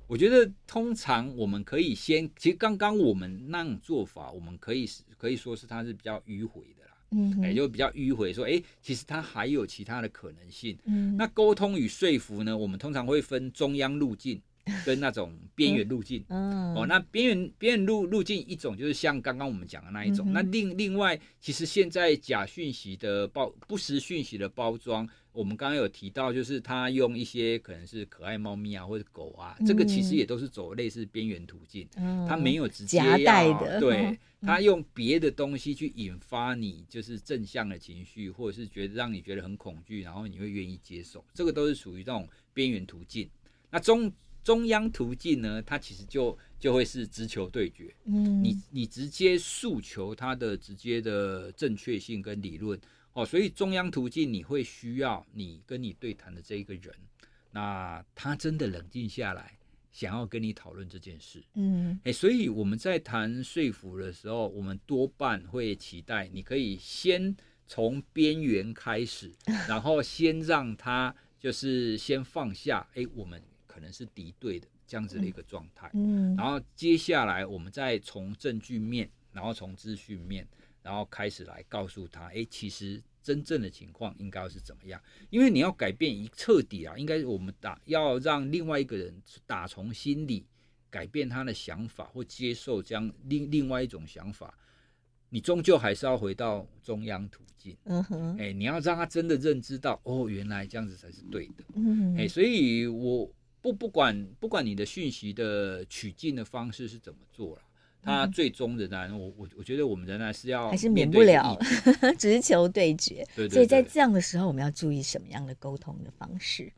我觉得通常我们可以先，其实刚刚我们那种做法，我们可以可以说是它是比较迂回的啦。嗯哼，也就比较迂回，说，哎，其实它还有其他的可能性。嗯，那沟通与说服呢，我们通常会分中央路径。跟那种边缘路径，嗯，哦，那边缘边缘路路径一种就是像刚刚我们讲的那一种，嗯、那另另外，其实现在假讯息的包不实讯息的包装，我们刚刚有提到，就是他用一些可能是可爱猫咪啊或者狗啊，嗯、这个其实也都是走类似边缘途径，嗯，他没有直接夹带的，对，他用别的东西去引发你就是正向的情绪，或者是觉得让你觉得很恐惧，然后你会愿意接受，这个都是属于这种边缘途径，那中。中央途径呢，它其实就就会是直球对决。嗯，你你直接诉求它的直接的正确性跟理论哦，所以中央途径你会需要你跟你对谈的这一个人，那他真的冷静下来，想要跟你讨论这件事。嗯，哎，所以我们在谈说服的时候，我们多半会期待你可以先从边缘开始，然后先让他就是先放下。哎，我们。可能是敌对的这样子的一个状态，嗯，然后接下来我们再从证据面，然后从资讯面，然后开始来告诉他，哎，其实真正的情况应该是怎么样？因为你要改变一彻底啊，应该我们打要让另外一个人打从心里改变他的想法或接受这样另另外一种想法，你终究还是要回到中央途径，嗯哼，哎，你要让他真的认知到，哦，原来这样子才是对的，嗯。哼，哎，所以我。不不管不管你的讯息的取进的方式是怎么做了，它最终仍然我我我觉得我们仍然是要还是免不了 直球对决。对对对，所以在这样的时候，我们要注意什么样的沟通的方式？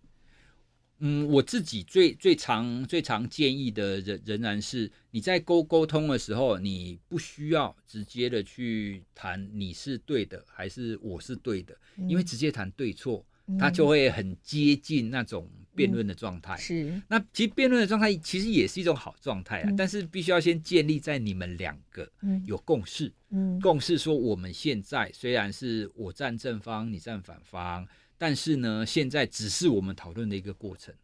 嗯，我自己最最常最常建议的仍仍然是你在沟沟通的时候，你不需要直接的去谈你是对的还是我是对的，嗯、因为直接谈对错，它就会很接近那种。辩论的状态、嗯、是，那其实辩论的状态其实也是一种好状态啊，嗯、但是必须要先建立在你们两个有共识，嗯，共识说我们现在虽然是我站正方，你站反方，但是呢，现在只是我们讨论的一个过程，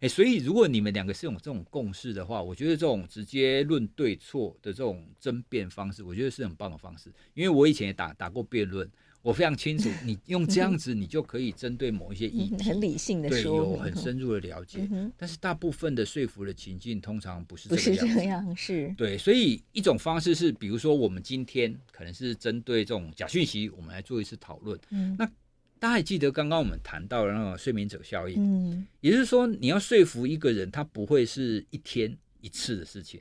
哎，所以如果你们两个是有这种共识的话，我觉得这种直接论对错的这种争辩方式，我觉得是很棒的方式，因为我以前也打打过辩论。我非常清楚，你用这样子，你就可以针对某一些议题，很理性的说，对，有很深入的了解。嗯、但是大部分的说服的情境，通常不是这样，不是这样，是对。所以一种方式是，比如说我们今天可能是针对这种假讯息，我们来做一次讨论。嗯，那大家还记得刚刚我们谈到的那个睡眠者效应？嗯，也就是说，你要说服一个人，他不会是一天一次的事情。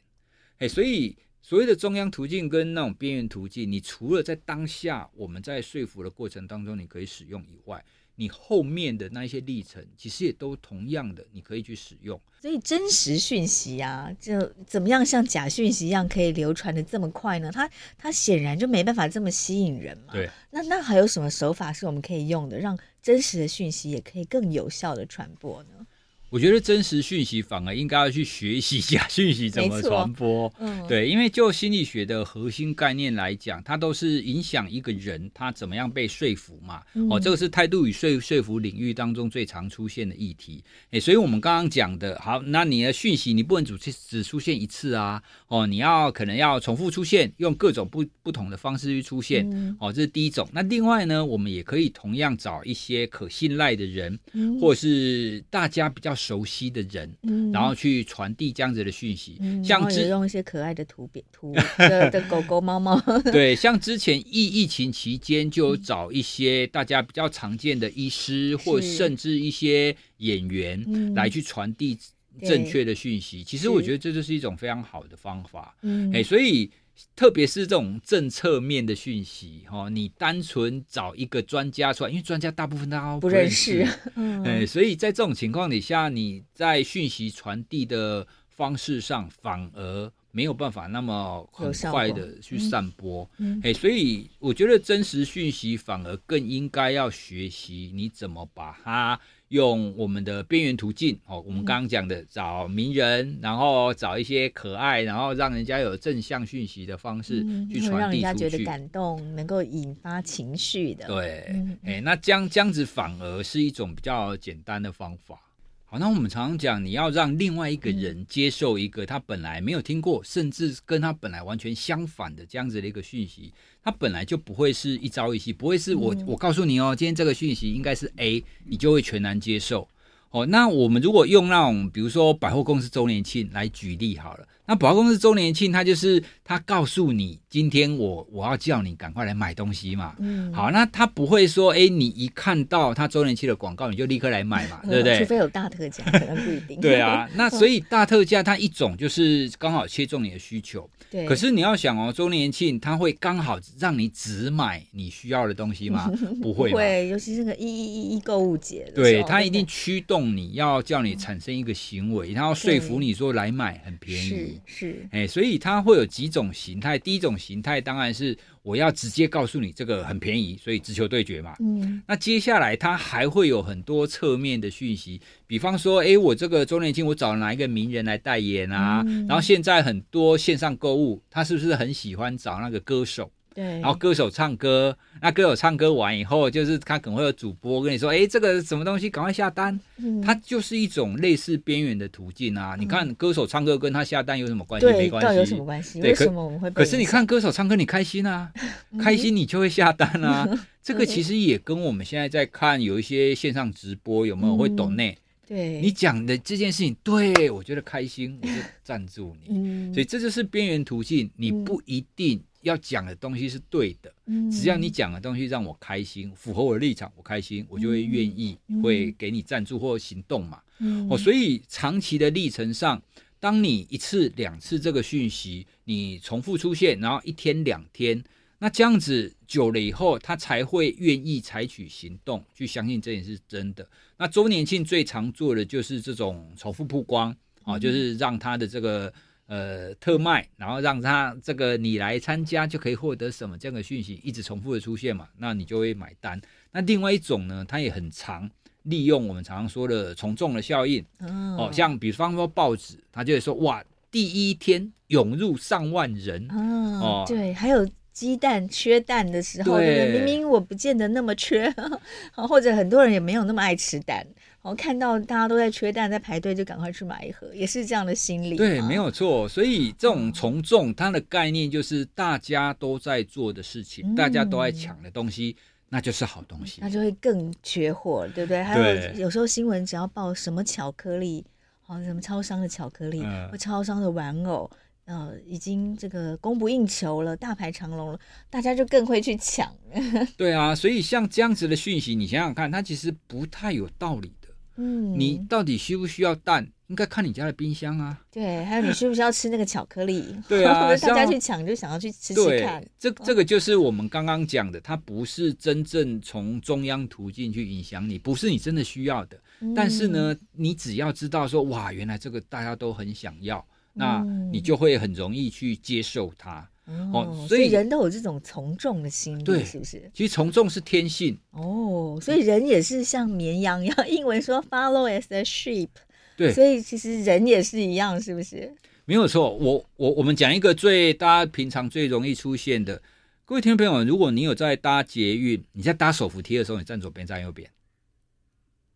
哎，所以。所谓的中央途径跟那种边缘途径，你除了在当下我们在说服的过程当中你可以使用以外，你后面的那一些历程，其实也都同样的，你可以去使用。所以真实讯息啊，就怎么样像假讯息一样可以流传的这么快呢？它它显然就没办法这么吸引人嘛。对。那那还有什么手法是我们可以用的，让真实的讯息也可以更有效的传播呢？我觉得真实讯息反而应该要去学习一下讯息怎么 传播。嗯，对，因为就心理学的核心概念来讲，它都是影响一个人他怎么样被说服嘛。嗯、哦，这个是态度与说说服领域当中最常出现的议题。哎，所以我们刚刚讲的，好，那你的讯息你不能只只出现一次啊。哦，你要可能要重复出现，用各种不不同的方式去出现。嗯、哦，这是第一种。那另外呢，我们也可以同样找一些可信赖的人，嗯、或者是大家比较。熟悉的人，嗯，然后去传递这样子的讯息，嗯、像只用一些可爱的图片、图 的，的狗狗、猫猫，对，像之前疫疫情期间，就有找一些大家比较常见的医师，嗯、或甚至一些演员来去传递正确的讯息。其实我觉得这就是一种非常好的方法，嗯，哎，所以。特别是这种政策面的讯息，哈，你单纯找一个专家出来，因为专家大部分都不认识，嗯、欸，所以在这种情况底下，你在讯息传递的方式上反而没有办法那么很快的去散播，嗯，所以我觉得真实讯息反而更应该要学习你怎么把它。用我们的边缘途径哦，我们刚刚讲的找名人，嗯、然后找一些可爱，然后让人家有正向讯息的方式去传递出去，嗯、让人家觉得感动，能够引发情绪的。对，哎、嗯欸，那这样这样子反而是一种比较简单的方法。好，那我们常常讲，你要让另外一个人接受一个他本来没有听过，嗯、甚至跟他本来完全相反的这样子的一个讯息。他本来就不会是一朝一夕，不会是我我告诉你哦，今天这个讯息应该是 A，你就会全然接受。哦，那我们如果用那种比如说百货公司周年庆来举例好了。那百货公司周年庆，它就是它告诉你，今天我我要叫你赶快来买东西嘛。嗯，好，那它不会说，哎，你一看到它周年庆的广告，你就立刻来买嘛，对不对？除非有大特价，可能不一定。对啊，那所以大特价它一种就是刚好切中你的需求。对。可是你要想哦，周年庆它会刚好让你只买你需要的东西吗？不会。尤其是个一一一一购物节。对，它一定驱动你要叫你产生一个行为，它要说服你说来买很便宜。是，哎，所以它会有几种形态。第一种形态当然是我要直接告诉你这个很便宜，所以直球对决嘛。嗯，那接下来它还会有很多侧面的讯息，比方说，哎，我这个周年庆我找了哪一个名人来代言啊？嗯，然后现在很多线上购物，他是不是很喜欢找那个歌手？对，然后歌手唱歌，那歌手唱歌完以后，就是他可能会有主播跟你说：“哎，这个什么东西，赶快下单。嗯”它就是一种类似边缘的途径啊。嗯、你看歌手唱歌跟他下单有什么关系？对没关系，有什么关系？为什么我们会？可是你看歌手唱歌，你开心啊，开心你就会下单啊。嗯、这个其实也跟我们现在在看有一些线上直播有没有会懂内？对，你讲的这件事情，对我觉得开心，我就赞助你。嗯、所以这就是边缘途径，你不一定。要讲的东西是对的，只要你讲的东西让我开心，符合我的立场，我开心，我就会愿意会给你赞助或行动嘛。哦，所以长期的历程上，当你一次两次这个讯息你重复出现，然后一天两天，那这样子久了以后，他才会愿意采取行动，去相信这件事是真的。那周年庆最常做的就是这种重复曝光啊，就是让他的这个。呃，特卖，然后让他这个你来参加就可以获得什么这样的讯息，一直重复的出现嘛，那你就会买单。那另外一种呢，它也很常利用我们常常说的从众的效应，哦，哦，像比方说报纸，他就会说哇，第一天涌入上万人，哦，哦。对，还有鸡蛋缺蛋的时候，对，明明我不见得那么缺，或者很多人也没有那么爱吃蛋。我看到大家都在缺蛋，在排队，就赶快去买一盒，也是这样的心理。对，没有错。所以这种从众，它的概念就是大家都在做的事情，嗯、大家都在抢的东西，那就是好东西，那就会更缺货，对不对？还有有时候新闻只要报什么巧克力，好什么超商的巧克力、嗯、或超商的玩偶，呃，已经这个供不应求了，大排长龙了，大家就更会去抢。对啊，所以像这样子的讯息，你想想看，它其实不太有道理的。嗯，你到底需不需要蛋？应该看你家的冰箱啊。对，还有你需不需要吃那个巧克力？对啊，大家去抢就想要去吃吃看。这这个就是我们刚刚讲的，它不是真正从中央途径去影响你，不是你真的需要的。嗯、但是呢，你只要知道说，哇，原来这个大家都很想要，那你就会很容易去接受它。哦，所以人都有这种从众的心理，对，是不是？其实从众是天性哦，所以人也是像绵羊一样，英文说 follow as a sheep，对，所以其实人也是一样，是不是？没有错，我我我们讲一个最大家平常最容易出现的，各位听众朋友，如果你有在搭捷运，你在搭手扶梯的时候，你站左边，站右边，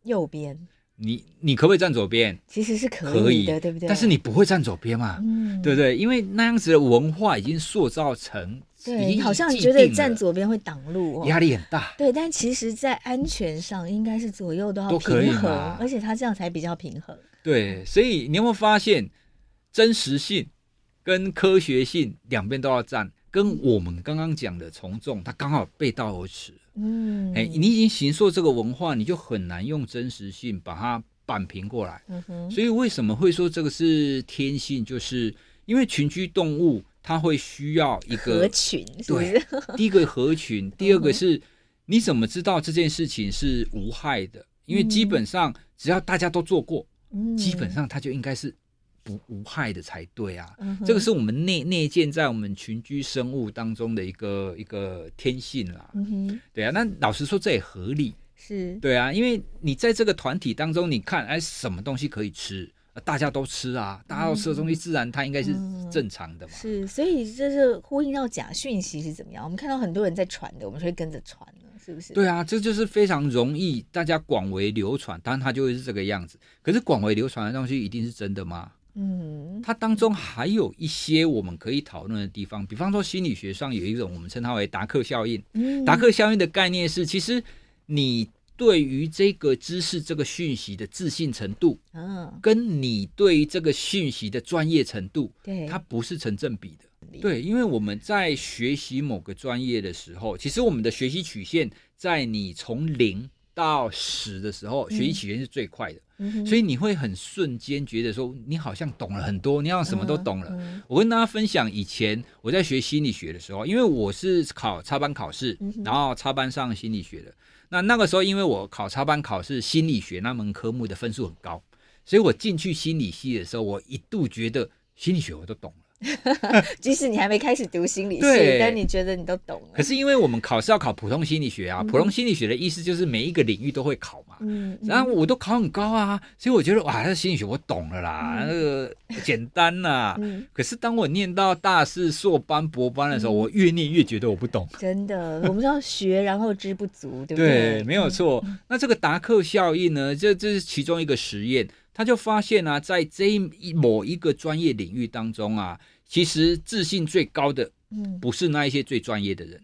右边。你你可不可以站左边？其实是可以的，以对不对？但是你不会站左边嘛，嗯、对不对？因为那样子的文化已经塑造成，对，好像觉得站左边会挡路，压力很大。对，但其实，在安全上，应该是左右都要平衡，而且他这样才比较平衡。对，所以你有没有发现，真实性跟科学性两边都要站，跟我们刚刚讲的从众，它刚好背道而驰。嗯，哎，你已经形塑这个文化，你就很难用真实性把它扳平过来。嗯哼，所以为什么会说这个是天性？就是因为群居动物它会需要一个合群，是不是？对，第一个合群，第二个是你怎么知道这件事情是无害的？因为基本上只要大家都做过，嗯，基本上它就应该是。无无害的才对啊，嗯、这个是我们内内建在我们群居生物当中的一个一个天性啦。嗯、哼对啊，那老实说这也合理，是对啊，因为你在这个团体当中，你看哎，什么东西可以吃，大家都吃啊，大家都吃的东西，自然它应该是正常的嘛。嗯、是，所以这是呼应到假讯息是怎么样？我们看到很多人在传的，我们就会跟着传了是不是？对啊，这就是非常容易大家广为流传，当然它就会是这个样子。可是广为流传的东西一定是真的吗？嗯，它当中还有一些我们可以讨论的地方，比方说心理学上有一种我们称它为达克效应。嗯，达克效应的概念是，其实你对于这个知识、这个讯息的自信程度，嗯，跟你对于这个讯息的专业程度，对，它不是成正比的。对，因为我们在学习某个专业的时候，其实我们的学习曲线在你从零到十的时候，学习曲线是最快的。所以你会很瞬间觉得说，你好像懂了很多，你好像什么都懂了。我跟大家分享，以前我在学心理学的时候，因为我是考插班考试，然后插班上心理学的。那那个时候，因为我考插班考试，心理学那门科目的分数很高，所以我进去心理系的时候，我一度觉得心理学我都懂了。即使你还没开始读心理学，但你觉得你都懂了。可是因为我们考试要考普通心理学啊，嗯、普通心理学的意思就是每一个领域都会考嘛。嗯，然后我都考很高啊，所以我觉得哇，这心理学我懂了啦，嗯、那个简单呐。嗯、可是当我念到大四硕班、博班的时候，嗯、我越念越觉得我不懂。真的，我们要学，然后知不足，对不对？对，没有错。嗯、那这个达克效应呢？这这是其中一个实验。他就发现啊，在这一某一个专业领域当中啊，其实自信最高的，不是那一些最专业的人，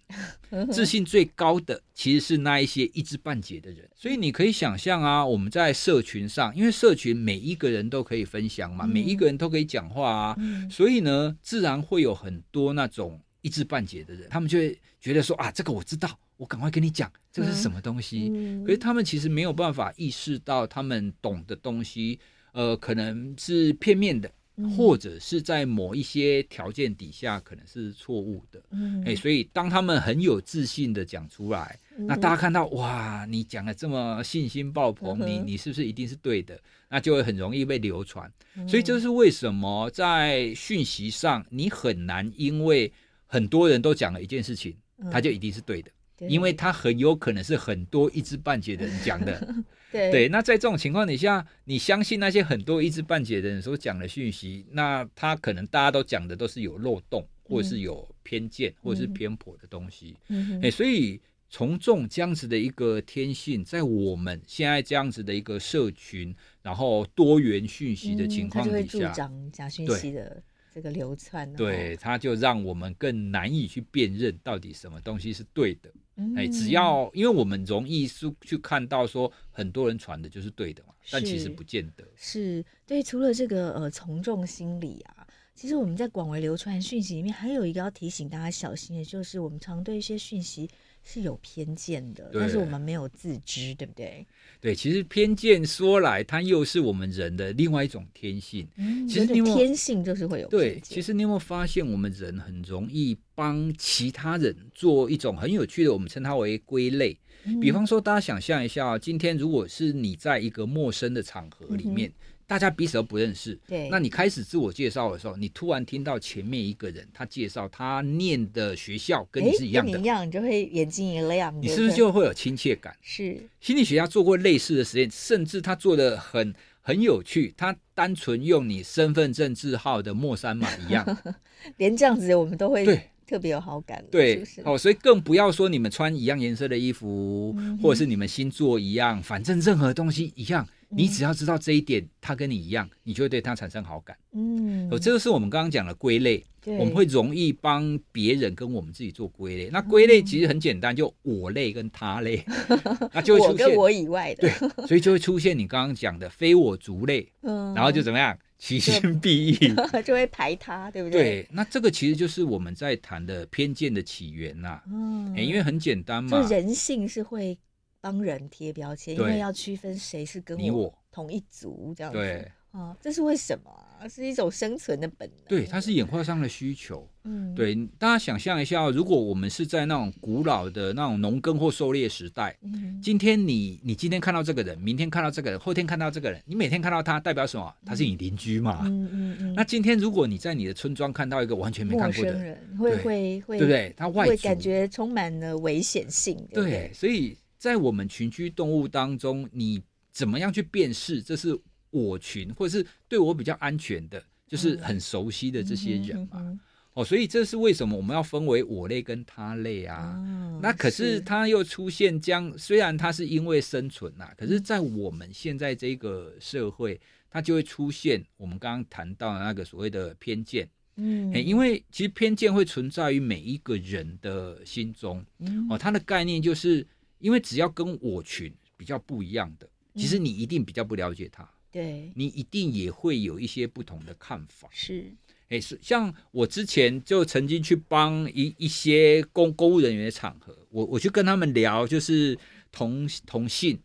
嗯、自信最高的其实是那一些一知半解的人。所以你可以想象啊，我们在社群上，因为社群每一个人都可以分享嘛，嗯、每一个人都可以讲话啊，嗯、所以呢，自然会有很多那种一知半解的人，他们就会觉得说啊，这个我知道。我赶快跟你讲，这个是什么东西？可是他们其实没有办法意识到，他们懂的东西，呃，可能是片面的，嗯、或者是在某一些条件底下可能是错误的。嗯，哎，所以当他们很有自信的讲出来，嗯、那大家看到哇，你讲的这么信心爆棚，嗯、你你是不是一定是对的？那就会很容易被流传。嗯、所以这是为什么在讯息上，你很难因为很多人都讲了一件事情，他就一定是对的。对，因为他很有可能是很多一知半解的人讲的，对对。那在这种情况底下，你相信那些很多一知半解的人所讲的讯息，那他可能大家都讲的都是有漏洞，或者是有偏见，嗯、或者是偏颇的东西。嗯所以从众这样子的一个天性，在我们现在这样子的一个社群，然后多元讯息的情况底下，嗯、就会助长假讯息的。这个流窜，对，它就让我们更难以去辨认到底什么东西是对的。哎、嗯，只要因为我们容易是去看到说很多人传的就是对的嘛，但其实不见得。是对，除了这个呃从众心理啊，其实我们在广为流传讯息里面，还有一个要提醒大家小心的，就是我们常对一些讯息是有偏见的，但是我们没有自知，对不对？对，其实偏见说来，它又是我们人的另外一种天性。嗯，其实你有没有天性就是会有。对，其实你有没有发现，我们人很容易帮其他人做一种很有趣的，我们称它为归类。比方说，大家想象一下，今天如果是你在一个陌生的场合里面，嗯、大家彼此都不认识，对，那你开始自我介绍的时候，你突然听到前面一个人他介绍他念的学校跟你是一样的，跟你一样，你就会眼睛一亮，你是不是就会有亲切感？是，心理学家做过类似的实验，甚至他做的很很有趣，他单纯用你身份证字号的莫三码一样，连这样子我们都会对。特别有好感，对，是是？哦，所以更不要说你们穿一样颜色的衣服，嗯、或者是你们星座一样，反正任何东西一样，嗯、你只要知道这一点，他跟你一样，你就会对他产生好感。嗯，哦，这就是我们刚刚讲的归类，对我们会容易帮别人跟我们自己做归类。那归类其实很简单，就我类跟他类，嗯、那就会出现我跟我以外的，对，所以就会出现你刚刚讲的非我族类，嗯，然后就怎么样？其心必异，就，就会排他，对不对？对，那这个其实就是我们在谈的偏见的起源呐、啊。嗯、欸，因为很简单嘛，就人性是会帮人贴标签，因为要区分谁是跟我同一族这样子。对。啊，这是为什么啊？是一种生存的本能。对，它是演化上的需求。嗯，对，大家想象一下，如果我们是在那种古老的那种农耕或狩猎时代，嗯，今天你你今天看到这个人，明天看到这个人，后天看到这个人，你每天看到他，代表什么？他是你邻居嘛。嗯嗯嗯。那今天如果你在你的村庄看到一个完全没看过的人，会会会，对不对？他外会感觉充满了危险性。对，所以在我们群居动物当中，你怎么样去辨识？这是。我群，或者是对我比较安全的，就是很熟悉的这些人嘛。哦，所以这是为什么我们要分为我类跟他类啊？哦、那可是他又出现将，虽然他是因为生存呐、啊，可是在我们现在这个社会，他就会出现我们刚刚谈到的那个所谓的偏见。嗯，因为其实偏见会存在于每一个人的心中。嗯、哦，它的概念就是因为只要跟我群比较不一样的，其实你一定比较不了解他。对，你一定也会有一些不同的看法。是，哎，是像我之前就曾经去帮一一些公公务人员的场合，我我去跟他们聊，就是同同性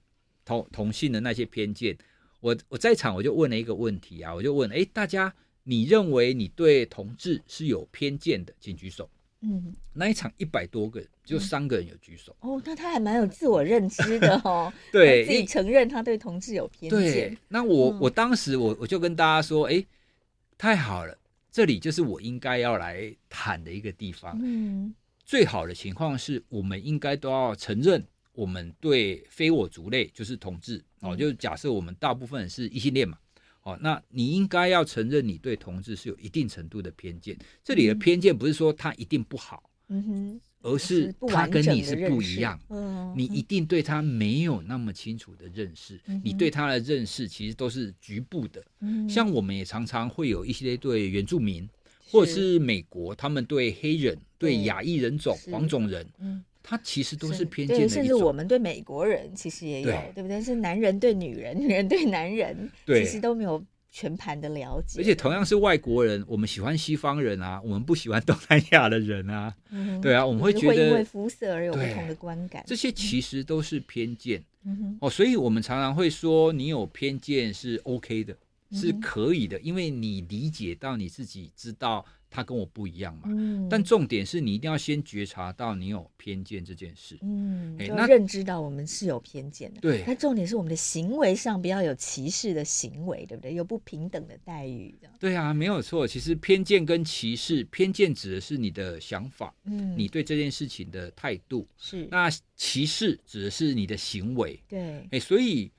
同同性的那些偏见。我我在场我就问了一个问题啊，我就问，哎，大家你认为你对同志是有偏见的，请举手。嗯，那一场一百多个人，就三个人有举手。哦，那他还蛮有自我认知的哦。对，自己承认他对同志有偏见。对，那我、嗯、我当时我我就跟大家说，哎，太好了，这里就是我应该要来谈的一个地方。嗯，最好的情况是我们应该都要承认，我们对非我族类就是同志。哦，就假设我们大部分是异性恋嘛。哦，那你应该要承认你对同志是有一定程度的偏见。这里的偏见不是说他一定不好，嗯哼，而是他跟你是不一样。嗯，你一定对他没有那么清楚的认识，你对他的认识其实都是局部的。嗯，像我们也常常会有一些对原住民，或者是美国，他们对黑人、对亚裔人种、黄种人，嗯。他其实都是偏见的，甚至我们对美国人其实也有，对，对不对？是男人对女人，女人对男人，其实都没有全盘的了解。而且同样是外国人，我们喜欢西方人啊，我们不喜欢东南亚的人啊，嗯、对啊，我们会觉得会因为肤色而有不同的观感。这些其实都是偏见，嗯、哼哦，所以我们常常会说，你有偏见是 OK 的，是可以的，嗯、因为你理解到你自己知道。他跟我不一样嘛，嗯，但重点是你一定要先觉察到你有偏见这件事，嗯，就认知到我们是有偏见的，对。那重点是我们的行为上不要有歧视的行为，对不对？有不平等的待遇，对啊，没有错。其实偏见跟歧视，偏见指的是你的想法，嗯，你对这件事情的态度是。那歧视指的是你的行为，对。哎，所以。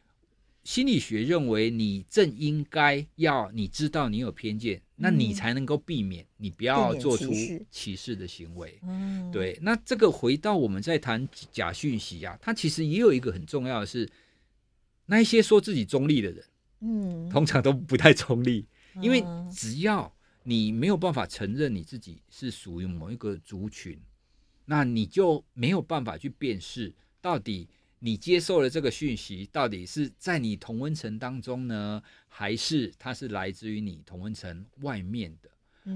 心理学认为，你正应该要你知道你有偏见，嗯、那你才能够避免你不要做出歧视的行为。嗯，对。那这个回到我们在谈假讯息啊，它其实也有一个很重要的是，那一些说自己中立的人，嗯，通常都不太中立，因为只要你没有办法承认你自己是属于某一个族群，那你就没有办法去辨识到底。你接受了这个讯息，到底是在你同温层当中呢，还是它是来自于你同温层外面的？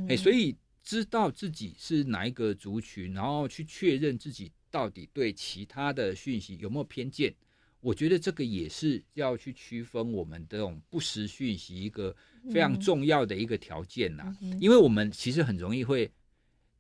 哎、欸，所以知道自己是哪一个族群，然后去确认自己到底对其他的讯息有没有偏见，我觉得这个也是要去区分我们这种不实讯息一个非常重要的一个条件呐。因为我们其实很容易会，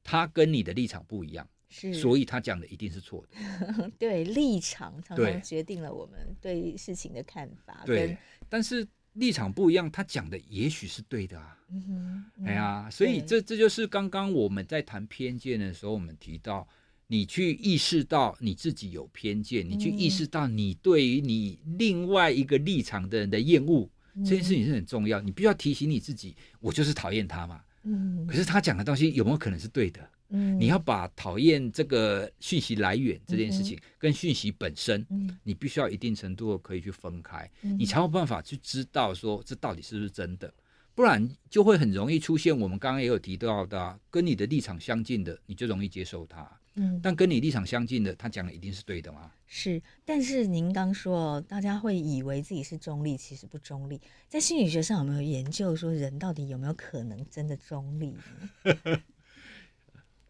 他跟你的立场不一样。是，所以他讲的一定是错的。对，立场常常决定了我们对事情的看法。对，但是立场不一样，他讲的也许是对的啊。嗯哼，嗯哎呀，所以这这就是刚刚我们在谈偏见的时候，我们提到，你去意识到你自己有偏见，你去意识到你对于你另外一个立场的人的厌恶，嗯、这件事情是很重要。你必须要提醒你自己，我就是讨厌他嘛。嗯，可是他讲的东西有没有可能是对的？嗯，你要把讨厌这个讯息来源这件事情跟讯息本身，嗯，你必须要一定程度可以去分开，嗯，你才有办法去知道说这到底是不是真的，不然就会很容易出现我们刚刚也有提到的，跟你的立场相近的，你就容易接受它，嗯，但跟你立场相近的，他讲的一定是对的吗？是，但是您刚说大家会以为自己是中立，其实不中立，在心理学上有没有研究说人到底有没有可能真的中立呢？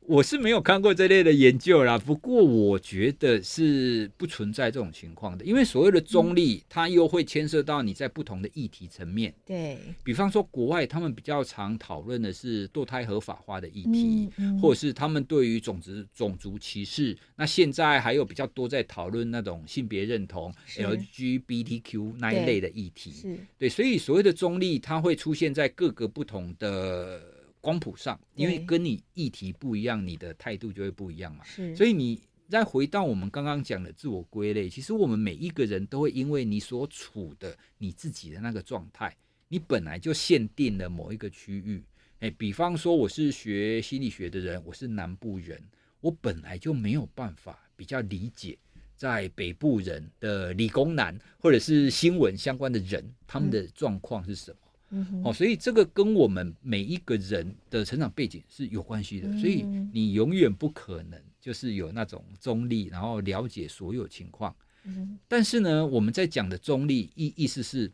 我是没有看过这类的研究啦，不过我觉得是不存在这种情况的，因为所谓的中立，它又会牵涉到你在不同的议题层面。对，比方说国外他们比较常讨论的是堕胎合法化的议题，或者是他们对于种族种族歧视。那现在还有比较多在讨论那种性别认同 LGBTQ 那一类的议题。是，对，所以所谓的中立，它会出现在各个不同的。光谱上，因为跟你议题不一样，你的态度就会不一样嘛。是，所以你再回到我们刚刚讲的自我归类，其实我们每一个人都会因为你所处的你自己的那个状态，你本来就限定了某一个区域。哎，比方说我是学心理学的人，我是南部人，我本来就没有办法比较理解在北部人的理工男或者是新闻相关的人，他们的状况是什么。嗯、哦，所以这个跟我们每一个人的成长背景是有关系的，嗯、所以你永远不可能就是有那种中立，然后了解所有情况。嗯、但是呢，我们在讲的中立意意思是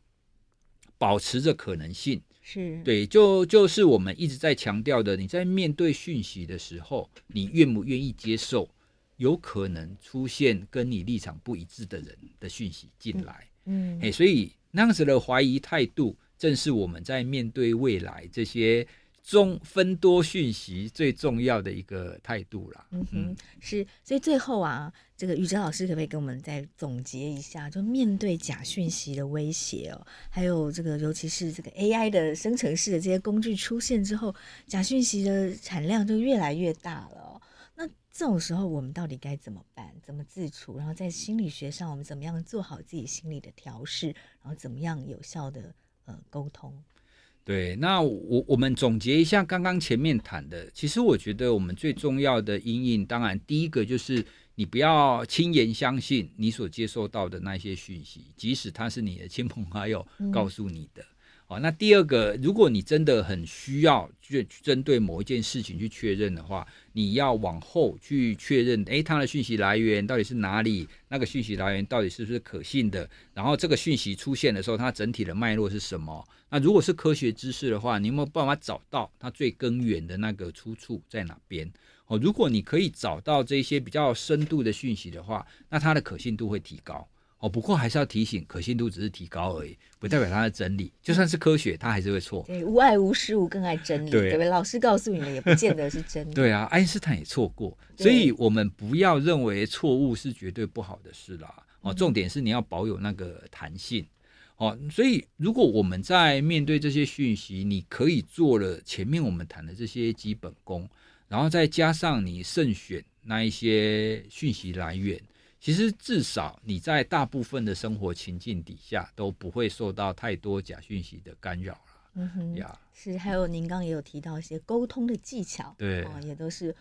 保持着可能性，是对，就就是我们一直在强调的，你在面对讯息的时候，你愿不愿意接受有可能出现跟你立场不一致的人的讯息进来？嗯，哎、嗯，所以那样子的怀疑态度。正是我们在面对未来这些中分多讯息最重要的一个态度啦。嗯哼，是，所以最后啊，这个宇哲老师可不可以跟我们再总结一下？就面对假讯息的威胁哦，还有这个，尤其是这个 AI 的生成式的这些工具出现之后，假讯息的产量就越来越大了哦。那这种时候，我们到底该怎么办？怎么自处？然后在心理学上，我们怎么样做好自己心理的调试？然后怎么样有效的？呃，沟通，对，那我我们总结一下刚刚前面谈的，其实我觉得我们最重要的阴影，当然第一个就是你不要轻言相信你所接受到的那些讯息，即使他是你的亲朋好友告诉你的。嗯好，那第二个，如果你真的很需要去针对某一件事情去确认的话，你要往后去确认，诶，它的讯息来源到底是哪里？那个讯息来源到底是不是可信的？然后这个讯息出现的时候，它整体的脉络是什么？那如果是科学知识的话，你有没有办法找到它最根源的那个出处在哪边？哦，如果你可以找到这些比较深度的讯息的话，那它的可信度会提高。哦，不过还是要提醒，可信度只是提高而已，不代表它的真理。就算是科学，它还是会错。对，无爱无失无，更爱真理，对，对不对？老师告诉你的也不见得是真理。对啊，爱因斯坦也错过，所以我们不要认为错误是绝对不好的事啦。哦，重点是你要保有那个弹性。哦，所以如果我们在面对这些讯息，你可以做了前面我们谈的这些基本功，然后再加上你慎选那一些讯息来源。其实至少你在大部分的生活情境底下都不会受到太多假讯息的干扰了。嗯哼，呀，是。还有您刚刚也有提到一些沟通的技巧，对，哦，也都是。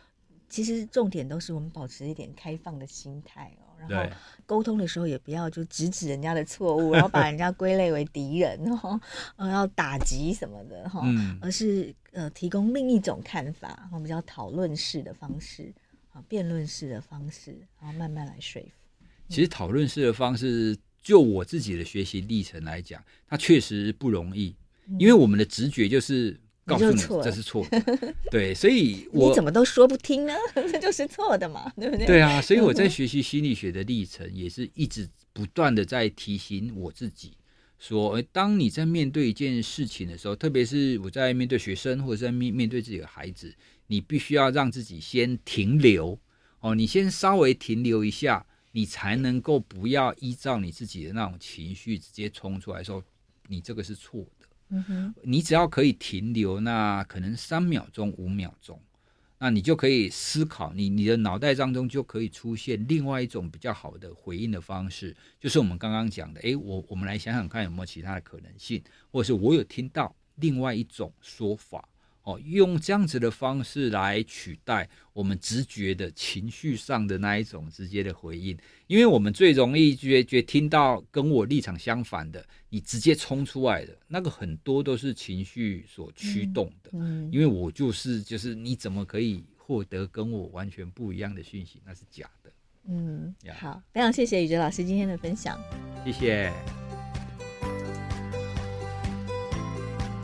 其实重点都是我们保持一点开放的心态哦。然后沟通的时候也不要就直指人家的错误，然后把人家归类为敌人哦，呃，要打击什么的哈，嗯，而是呃提供另一种看法，比较讨论式的方式。啊，辩论式的方式，然后慢慢来说服。其实讨论式的方式，就我自己的学习历程来讲，它确实不容易，因为我们的直觉就是告诉你这是错的。对，所以 我你怎么都说不听呢？这就是错的嘛，对不对？对啊，所以我在学习心理学的历程，也是一直不断的在提醒我自己，说，当你在面对一件事情的时候，特别是我在面对学生或者在面面对自己的孩子，你必须要让自己先停留哦，你先稍微停留一下。你才能够不要依照你自己的那种情绪直接冲出来说，你这个是错的。嗯哼，你只要可以停留，那可能三秒钟、五秒钟，那你就可以思考，你你的脑袋当中就可以出现另外一种比较好的回应的方式，就是我们刚刚讲的，诶，我我们来想想看有没有其他的可能性，或者是我有听到另外一种说法。哦，用这样子的方式来取代我们直觉的情绪上的那一种直接的回应，因为我们最容易觉觉听到跟我立场相反的，你直接冲出来的那个很多都是情绪所驱动的。嗯，因为我就是就是你怎么可以获得跟我完全不一样的讯息？那是假的。嗯，好，非常谢谢宇哲老师今天的分享，谢谢。